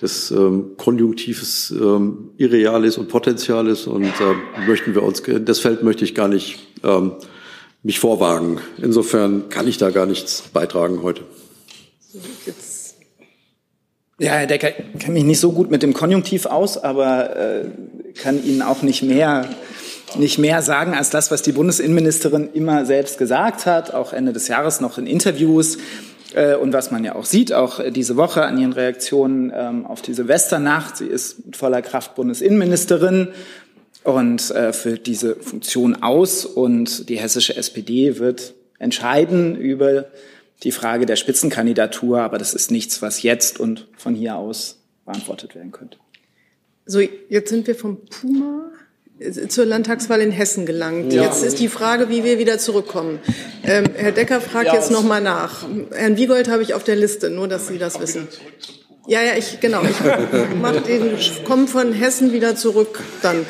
des ähm, Konjunktives ähm, Irreales und Potenziales und äh, möchten wir uns, das Feld möchte ich gar nicht ähm, mich vorwagen. Insofern kann ich da gar nichts beitragen heute. Ja, Herr Decker, ich kenne mich nicht so gut mit dem Konjunktiv aus, aber äh, kann Ihnen auch nicht mehr, nicht mehr sagen als das, was die Bundesinnenministerin immer selbst gesagt hat, auch Ende des Jahres noch in Interviews. Äh, und was man ja auch sieht, auch äh, diese Woche an ihren Reaktionen ähm, auf die Silvesternacht. Sie ist mit voller Kraft Bundesinnenministerin und äh, füllt diese Funktion aus. Und die hessische SPD wird entscheiden über die Frage der Spitzenkandidatur. Aber das ist nichts, was jetzt und von hier aus beantwortet werden könnte. So, jetzt sind wir vom Puma zur Landtagswahl in Hessen gelangt. Ja. Jetzt ist die Frage, wie wir wieder zurückkommen. Ähm, Herr Decker fragt ja, jetzt noch mal nach. Herrn Wiegold habe ich auf der Liste, nur dass Sie das wissen. Ja, ja, ich genau. Ich mach den, komme von Hessen wieder zurück. Dann.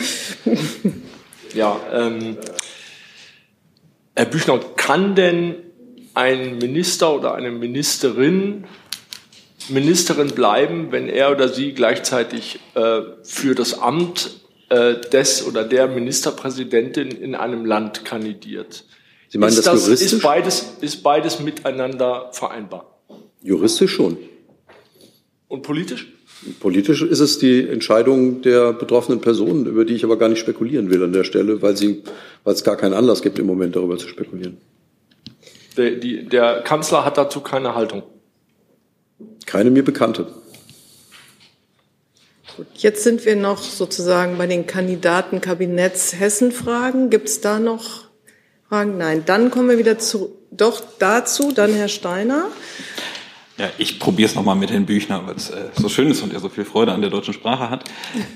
Ja, ähm, Herr Büchner, kann denn ein Minister oder eine Ministerin Ministerin bleiben, wenn er oder sie gleichzeitig äh, für das Amt äh, des oder der Ministerpräsidentin in einem Land kandidiert. Sie meinen ist das das juristisch? Ist beides, ist beides miteinander vereinbar? Juristisch schon. Und politisch? Politisch ist es die Entscheidung der betroffenen Personen, über die ich aber gar nicht spekulieren will an der Stelle, weil, sie, weil es gar keinen Anlass gibt, im Moment darüber zu spekulieren. Der, die, der Kanzler hat dazu keine Haltung. Keine mir bekannte. Jetzt sind wir noch sozusagen bei den Kandidaten Kabinetts Hessen-Fragen. Gibt es da noch Fragen? Nein. Dann kommen wir wieder zu, doch dazu, dann Herr Steiner. Ja, ich probiere es nochmal mit Herrn Büchner, weil es äh, so schön ist und er so viel Freude an der deutschen Sprache hat.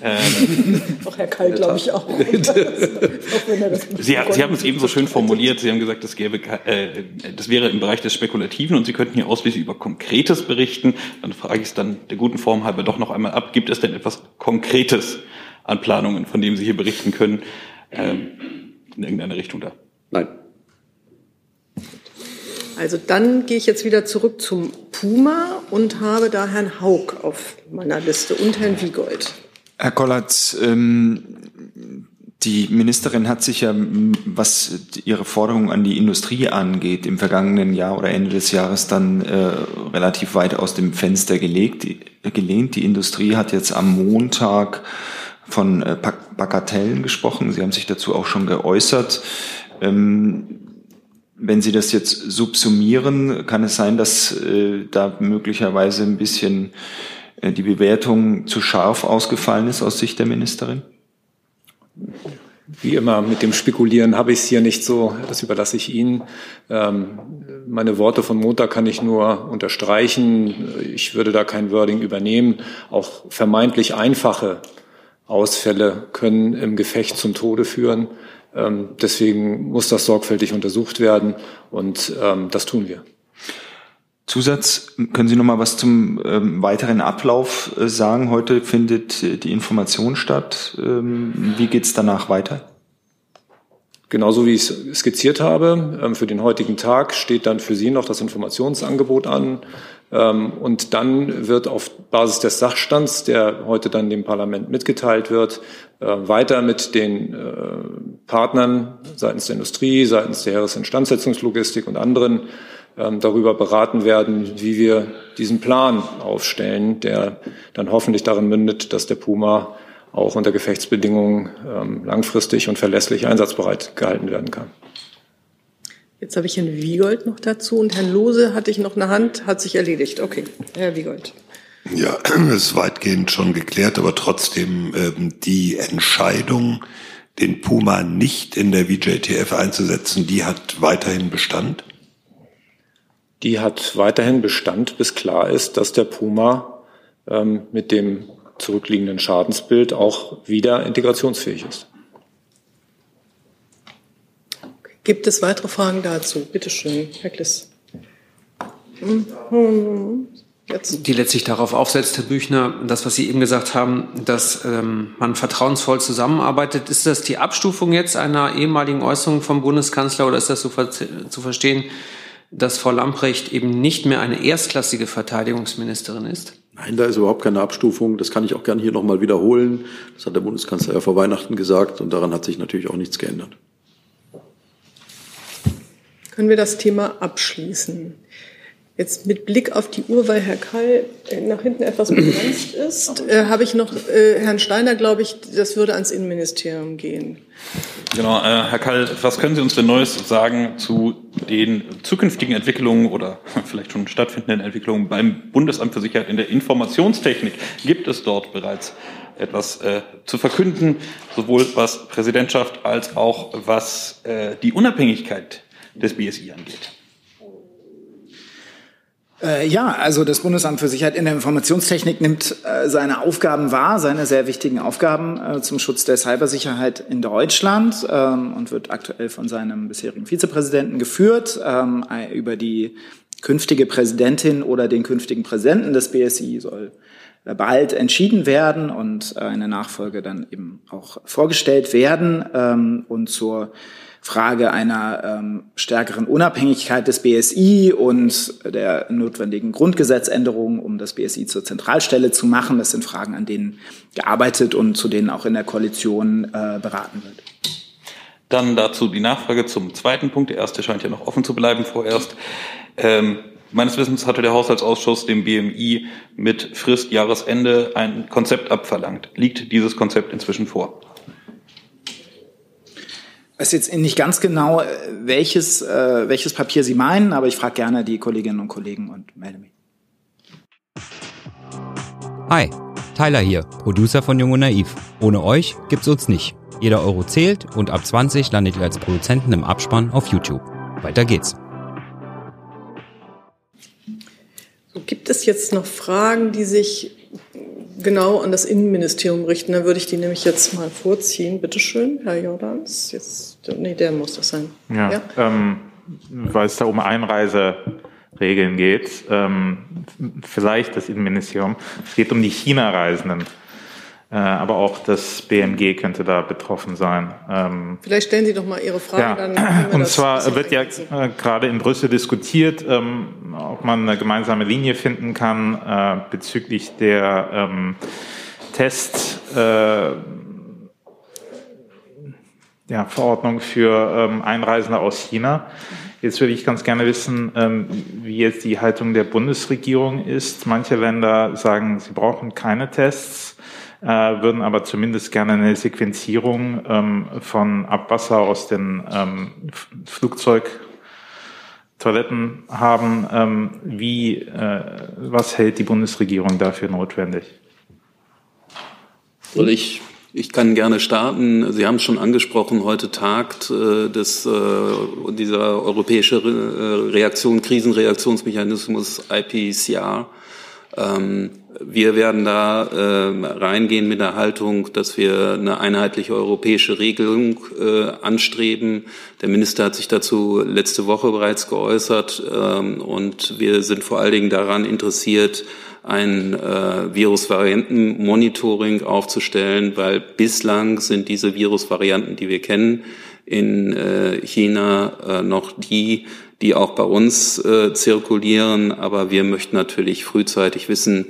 Ähm, Doch Herr Kall, glaube ich auch. Sie, Sie haben es eben so schön formuliert. Sie haben gesagt, das, gäbe, äh, das wäre im Bereich des Spekulativen und Sie könnten hier ausschließlich über Konkretes berichten. Dann frage ich es dann der guten Form halber doch noch einmal ab. Gibt es denn etwas Konkretes an Planungen, von dem Sie hier berichten können, ähm, in irgendeine Richtung da? Nein. Also dann gehe ich jetzt wieder zurück zum Puma und habe da Herrn Haug auf meiner Liste und Herrn Wiegold. Herr Kollatz, ähm, die Ministerin hat sich ja, was ihre Forderungen an die Industrie angeht, im vergangenen Jahr oder Ende des Jahres dann äh, relativ weit aus dem Fenster gelegt, gelehnt. Die Industrie hat jetzt am Montag von äh, Bag- Bagatellen gesprochen. Sie haben sich dazu auch schon geäußert. Ähm, wenn Sie das jetzt subsumieren, kann es sein, dass äh, da möglicherweise ein bisschen äh, die Bewertung zu scharf ausgefallen ist aus Sicht der Ministerin? Wie immer mit dem Spekulieren habe ich es hier nicht so, das überlasse ich Ihnen. Ähm, meine Worte von Montag kann ich nur unterstreichen. Ich würde da kein Wording übernehmen. Auch vermeintlich einfache Ausfälle können im Gefecht zum Tode führen. Ähm, deswegen muss das sorgfältig untersucht werden und ähm, das tun wir. Zusatz, können Sie noch mal was zum ähm, weiteren Ablauf äh, sagen? Heute findet äh, die Information statt. Ähm, wie geht es danach weiter? Genauso wie ich es skizziert habe, ähm, für den heutigen Tag steht dann für Sie noch das Informationsangebot an. Ähm, Und dann wird auf Basis des Sachstands, der heute dann dem Parlament mitgeteilt wird, äh, weiter mit den äh, Partnern seitens der Industrie, seitens der Heeresinstandsetzungslogistik und anderen ähm, darüber beraten werden, wie wir diesen Plan aufstellen, der dann hoffentlich darin mündet, dass der Puma auch unter Gefechtsbedingungen ähm, langfristig und verlässlich einsatzbereit gehalten werden kann. Jetzt habe ich Herrn Wiegold noch dazu und Herrn Lose hatte ich noch eine Hand, hat sich erledigt. Okay, Herr Wiegold. Ja, ist weitgehend schon geklärt, aber trotzdem ähm, die Entscheidung, den Puma nicht in der VJTF einzusetzen, die hat weiterhin Bestand. Die hat weiterhin Bestand, bis klar ist, dass der Puma ähm, mit dem zurückliegenden Schadensbild auch wieder integrationsfähig ist. Gibt es weitere Fragen dazu? Bitte schön, Herr Kliss. Jetzt. die letztlich darauf aufsetzt, Herr Büchner, das, was Sie eben gesagt haben, dass ähm, man vertrauensvoll zusammenarbeitet. Ist das die Abstufung jetzt einer ehemaligen Äußerung vom Bundeskanzler oder ist das so ver zu verstehen, dass Frau Lamprecht eben nicht mehr eine erstklassige Verteidigungsministerin ist? Nein, da ist überhaupt keine Abstufung. Das kann ich auch gerne hier nochmal wiederholen. Das hat der Bundeskanzler ja vor Weihnachten gesagt und daran hat sich natürlich auch nichts geändert. Können wir das Thema abschließen? Jetzt mit Blick auf die Uhr, weil Herr Kall äh, nach hinten etwas begrenzt ist, äh, habe ich noch äh, Herrn Steiner, glaube ich, das würde ans Innenministerium gehen. Genau, äh, Herr Kall, was können Sie uns denn Neues sagen zu den zukünftigen Entwicklungen oder vielleicht schon stattfindenden Entwicklungen beim Bundesamt für Sicherheit in der Informationstechnik? Gibt es dort bereits etwas äh, zu verkünden, sowohl was Präsidentschaft als auch was äh, die Unabhängigkeit des BSI angeht? Äh, ja, also das Bundesamt für Sicherheit in der Informationstechnik nimmt äh, seine Aufgaben wahr, seine sehr wichtigen Aufgaben äh, zum Schutz der Cybersicherheit in Deutschland ähm, und wird aktuell von seinem bisherigen Vizepräsidenten geführt. Ähm, über die künftige Präsidentin oder den künftigen Präsidenten des BSI soll äh, bald entschieden werden und äh, eine Nachfolge dann eben auch vorgestellt werden. Ähm, und zur Frage einer ähm, stärkeren Unabhängigkeit des BSI und der notwendigen Grundgesetzänderung, um das BSI zur Zentralstelle zu machen. Das sind Fragen, an denen gearbeitet und zu denen auch in der Koalition äh, beraten wird. Dann dazu die Nachfrage zum zweiten Punkt. Der erste scheint ja noch offen zu bleiben vorerst. Ähm, meines Wissens hatte der Haushaltsausschuss dem BMI mit Frist Jahresende ein Konzept abverlangt. Liegt dieses Konzept inzwischen vor? Ich weiß jetzt nicht ganz genau, äh, welches, äh, welches Papier Sie meinen, aber ich frage gerne die Kolleginnen und Kollegen und melde mich. Hi, Tyler hier, Producer von Jung und Naiv. Ohne euch gibt's uns nicht. Jeder Euro zählt und ab 20 landet ihr als Produzenten im Abspann auf YouTube. Weiter geht's. Gibt es jetzt noch Fragen, die sich genau an das Innenministerium richten? Dann würde ich die nämlich jetzt mal vorziehen. Bitte schön, Herr Jordans. Jetzt, nee, der muss das sein. Ja, ja? Ähm, weil es da um Einreiseregeln geht. Ähm, vielleicht das Innenministerium. Es geht um die China-Reisenden. Äh, aber auch das BMG könnte da betroffen sein. Ähm, Vielleicht stellen Sie doch mal Ihre Frage. Ja. Und zwar wird ja äh, gerade in Brüssel diskutiert, ähm, ob man eine gemeinsame Linie finden kann äh, bezüglich der ähm, Test. Ja, Verordnung für Einreisende aus China. Jetzt würde ich ganz gerne wissen, wie jetzt die Haltung der Bundesregierung ist. Manche Länder sagen, sie brauchen keine Tests äh, würden aber zumindest gerne eine Sequenzierung ähm, von Abwasser aus den ähm, Flugzeugtoiletten haben. Ähm, wie, äh, was hält die Bundesregierung dafür notwendig? Soll ich ich kann gerne starten. Sie haben es schon angesprochen, heute tagt äh, das, äh, dieser europäische Re äh, Reaktion, Krisenreaktionsmechanismus IPCR. Ähm, wir werden da äh, reingehen mit der Haltung, dass wir eine einheitliche europäische Regelung äh, anstreben. Der Minister hat sich dazu letzte Woche bereits geäußert ähm, und wir sind vor allen Dingen daran interessiert, ein äh, Virusvariantenmonitoring aufzustellen, weil bislang sind diese Virusvarianten, die wir kennen, in äh, China äh, noch die, die auch bei uns äh, zirkulieren. Aber wir möchten natürlich frühzeitig wissen,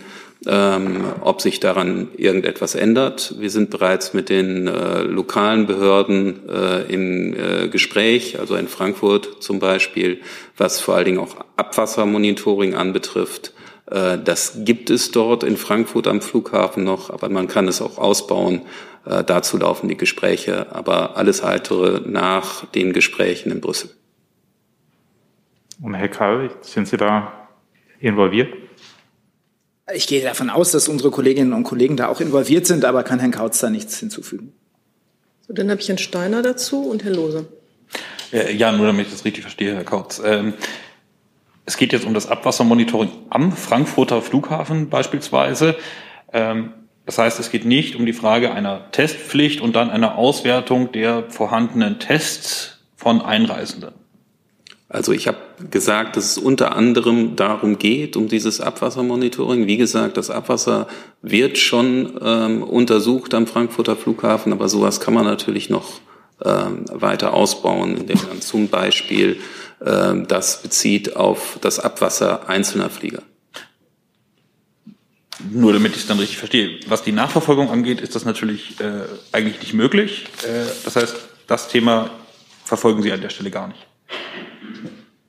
ähm, ob sich daran irgendetwas ändert. Wir sind bereits mit den äh, lokalen Behörden äh, im äh, Gespräch, also in Frankfurt zum Beispiel, was vor allen Dingen auch Abwassermonitoring anbetrifft. Äh, das gibt es dort in Frankfurt am Flughafen noch, aber man kann es auch ausbauen. Äh, dazu laufen die Gespräche, aber alles weitere nach den Gesprächen in Brüssel. Und Herr Karl, sind Sie da involviert? Ich gehe davon aus, dass unsere Kolleginnen und Kollegen da auch involviert sind, aber kann Herrn Kautz da nichts hinzufügen. So, dann habe ich Herrn Steiner dazu und Herrn Lose. Ja, nur damit ich das richtig verstehe, Herr Kautz. Ähm, es geht jetzt um das Abwassermonitoring am Frankfurter Flughafen beispielsweise. Ähm, das heißt, es geht nicht um die Frage einer Testpflicht und dann einer Auswertung der vorhandenen Tests von Einreisenden. Also ich habe gesagt, dass es unter anderem darum geht, um dieses Abwassermonitoring. Wie gesagt, das Abwasser wird schon ähm, untersucht am Frankfurter Flughafen, aber sowas kann man natürlich noch ähm, weiter ausbauen, indem man zum Beispiel ähm, das bezieht auf das Abwasser einzelner Flieger. Nur damit ich es dann richtig verstehe. Was die Nachverfolgung angeht, ist das natürlich äh, eigentlich nicht möglich. Äh, das heißt, das Thema verfolgen Sie an der Stelle gar nicht.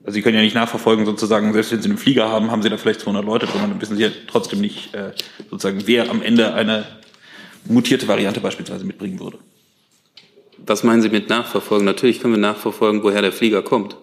Also Sie können ja nicht nachverfolgen, sozusagen, selbst wenn Sie einen Flieger haben, haben Sie da vielleicht 200 Leute drin dann wissen Sie ja trotzdem nicht, äh, sozusagen, wer am Ende eine mutierte Variante beispielsweise mitbringen würde. Was meinen Sie mit nachverfolgen? Natürlich können wir nachverfolgen, woher der Flieger kommt.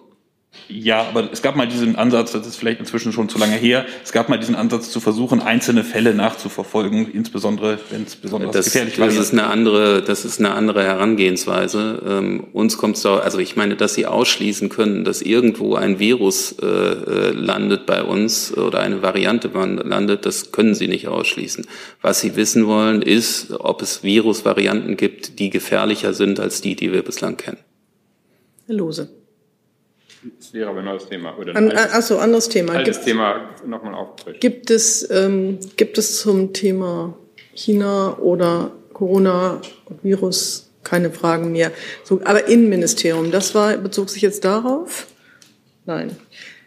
Ja, aber es gab mal diesen Ansatz, das ist vielleicht inzwischen schon zu lange her, es gab mal diesen Ansatz zu versuchen, einzelne Fälle nachzuverfolgen, insbesondere wenn es besonders das, gefährlich war. Das ist eine andere, das ist eine andere Herangehensweise. Ähm, uns kommt es da, also ich meine, dass Sie ausschließen können, dass irgendwo ein Virus äh, äh, landet bei uns oder eine Variante landet, das können Sie nicht ausschließen. Was Sie wissen wollen, ist, ob es Virusvarianten gibt, die gefährlicher sind als die, die wir bislang kennen. Herr Lose. Das wäre aber ein neues Thema. Oder An, altes, achso, anderes Thema. Altes gibt, Thema nochmal aufgefrischt. Gibt es, ähm, gibt es zum Thema China oder Corona Virus keine Fragen mehr? So, aber Innenministerium, das war, bezog sich jetzt darauf? Nein.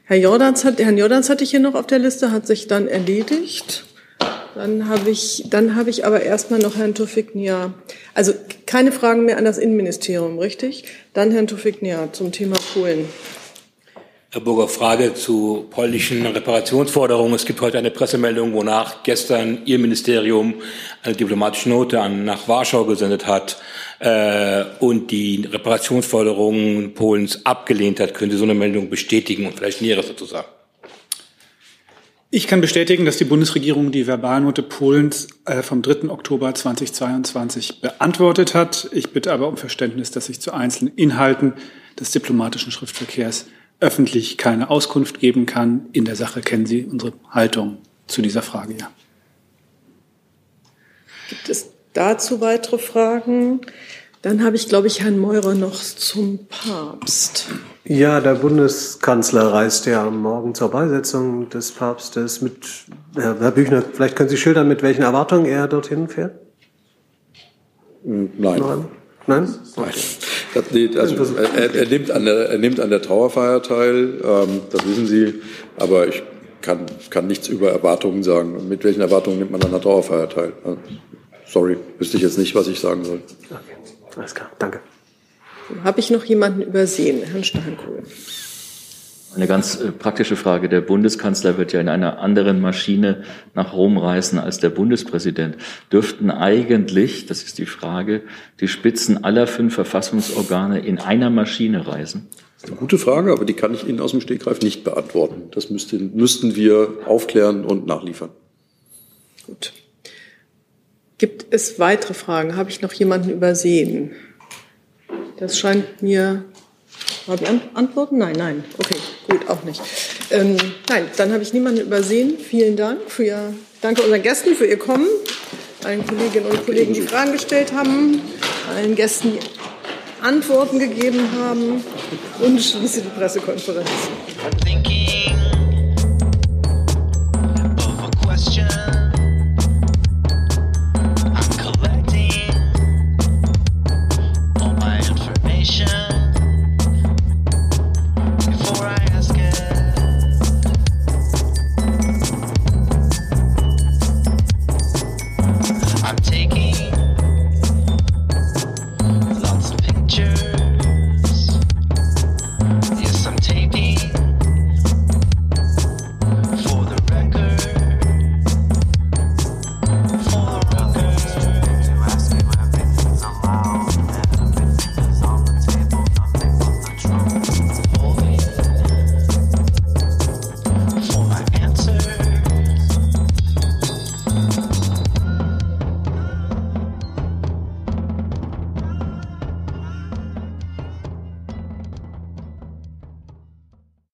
Herr Jordans hat, Herrn Jordans hatte ich hier noch auf der Liste, hat sich dann erledigt. Dann habe ich, dann habe ich aber erstmal noch Herrn Tofik-Nia. Also keine Fragen mehr an das Innenministerium, richtig? Dann Herrn Tofik-Nia zum Thema Polen. Herr Burger, Frage zu polnischen Reparationsforderungen. Es gibt heute eine Pressemeldung, wonach gestern Ihr Ministerium eine diplomatische Note an, nach Warschau gesendet hat äh, und die Reparationsforderungen Polens abgelehnt hat. Können Sie so eine Meldung bestätigen und vielleicht Näheres dazu sagen? Ich kann bestätigen, dass die Bundesregierung die Verbalnote Polens äh, vom 3. Oktober 2022 beantwortet hat. Ich bitte aber um Verständnis, dass ich zu einzelnen Inhalten des diplomatischen Schriftverkehrs öffentlich keine Auskunft geben kann. In der Sache kennen Sie unsere Haltung zu dieser Frage, ja. Gibt es dazu weitere Fragen? Dann habe ich, glaube ich, Herrn Meurer noch zum Papst. Ja, der Bundeskanzler reist ja morgen zur Beisetzung des Papstes mit. Herr Büchner, vielleicht können Sie schildern, mit welchen Erwartungen er dorthin fährt? Nein. Nein? Nein? Okay. Das, also, er, er, nimmt an der, er nimmt an der Trauerfeier teil, ähm, das wissen Sie, aber ich kann, kann nichts über Erwartungen sagen. Mit welchen Erwartungen nimmt man an der Trauerfeier teil? Sorry, wüsste ich jetzt nicht, was ich sagen soll. Okay, alles klar, danke. Habe ich noch jemanden übersehen? Herrn Steinkohl. Eine ganz äh, praktische Frage. Der Bundeskanzler wird ja in einer anderen Maschine nach Rom reisen als der Bundespräsident. Dürften eigentlich, das ist die Frage, die Spitzen aller fünf Verfassungsorgane in einer Maschine reisen? Das ist eine gute Frage, aber die kann ich Ihnen aus dem Stegreif nicht beantworten. Das müssten, müssten wir aufklären und nachliefern. Gut. Gibt es weitere Fragen? Habe ich noch jemanden übersehen? Das scheint mir. Habe ich Antworten? Nein, nein. Okay, gut, auch nicht. Ähm, nein, dann habe ich niemanden übersehen. Vielen Dank für Ihr, danke unseren Gästen für Ihr Kommen, allen Kolleginnen und Kollegen, die Fragen gestellt haben, allen Gästen, die Antworten gegeben haben und schließe die Pressekonferenz.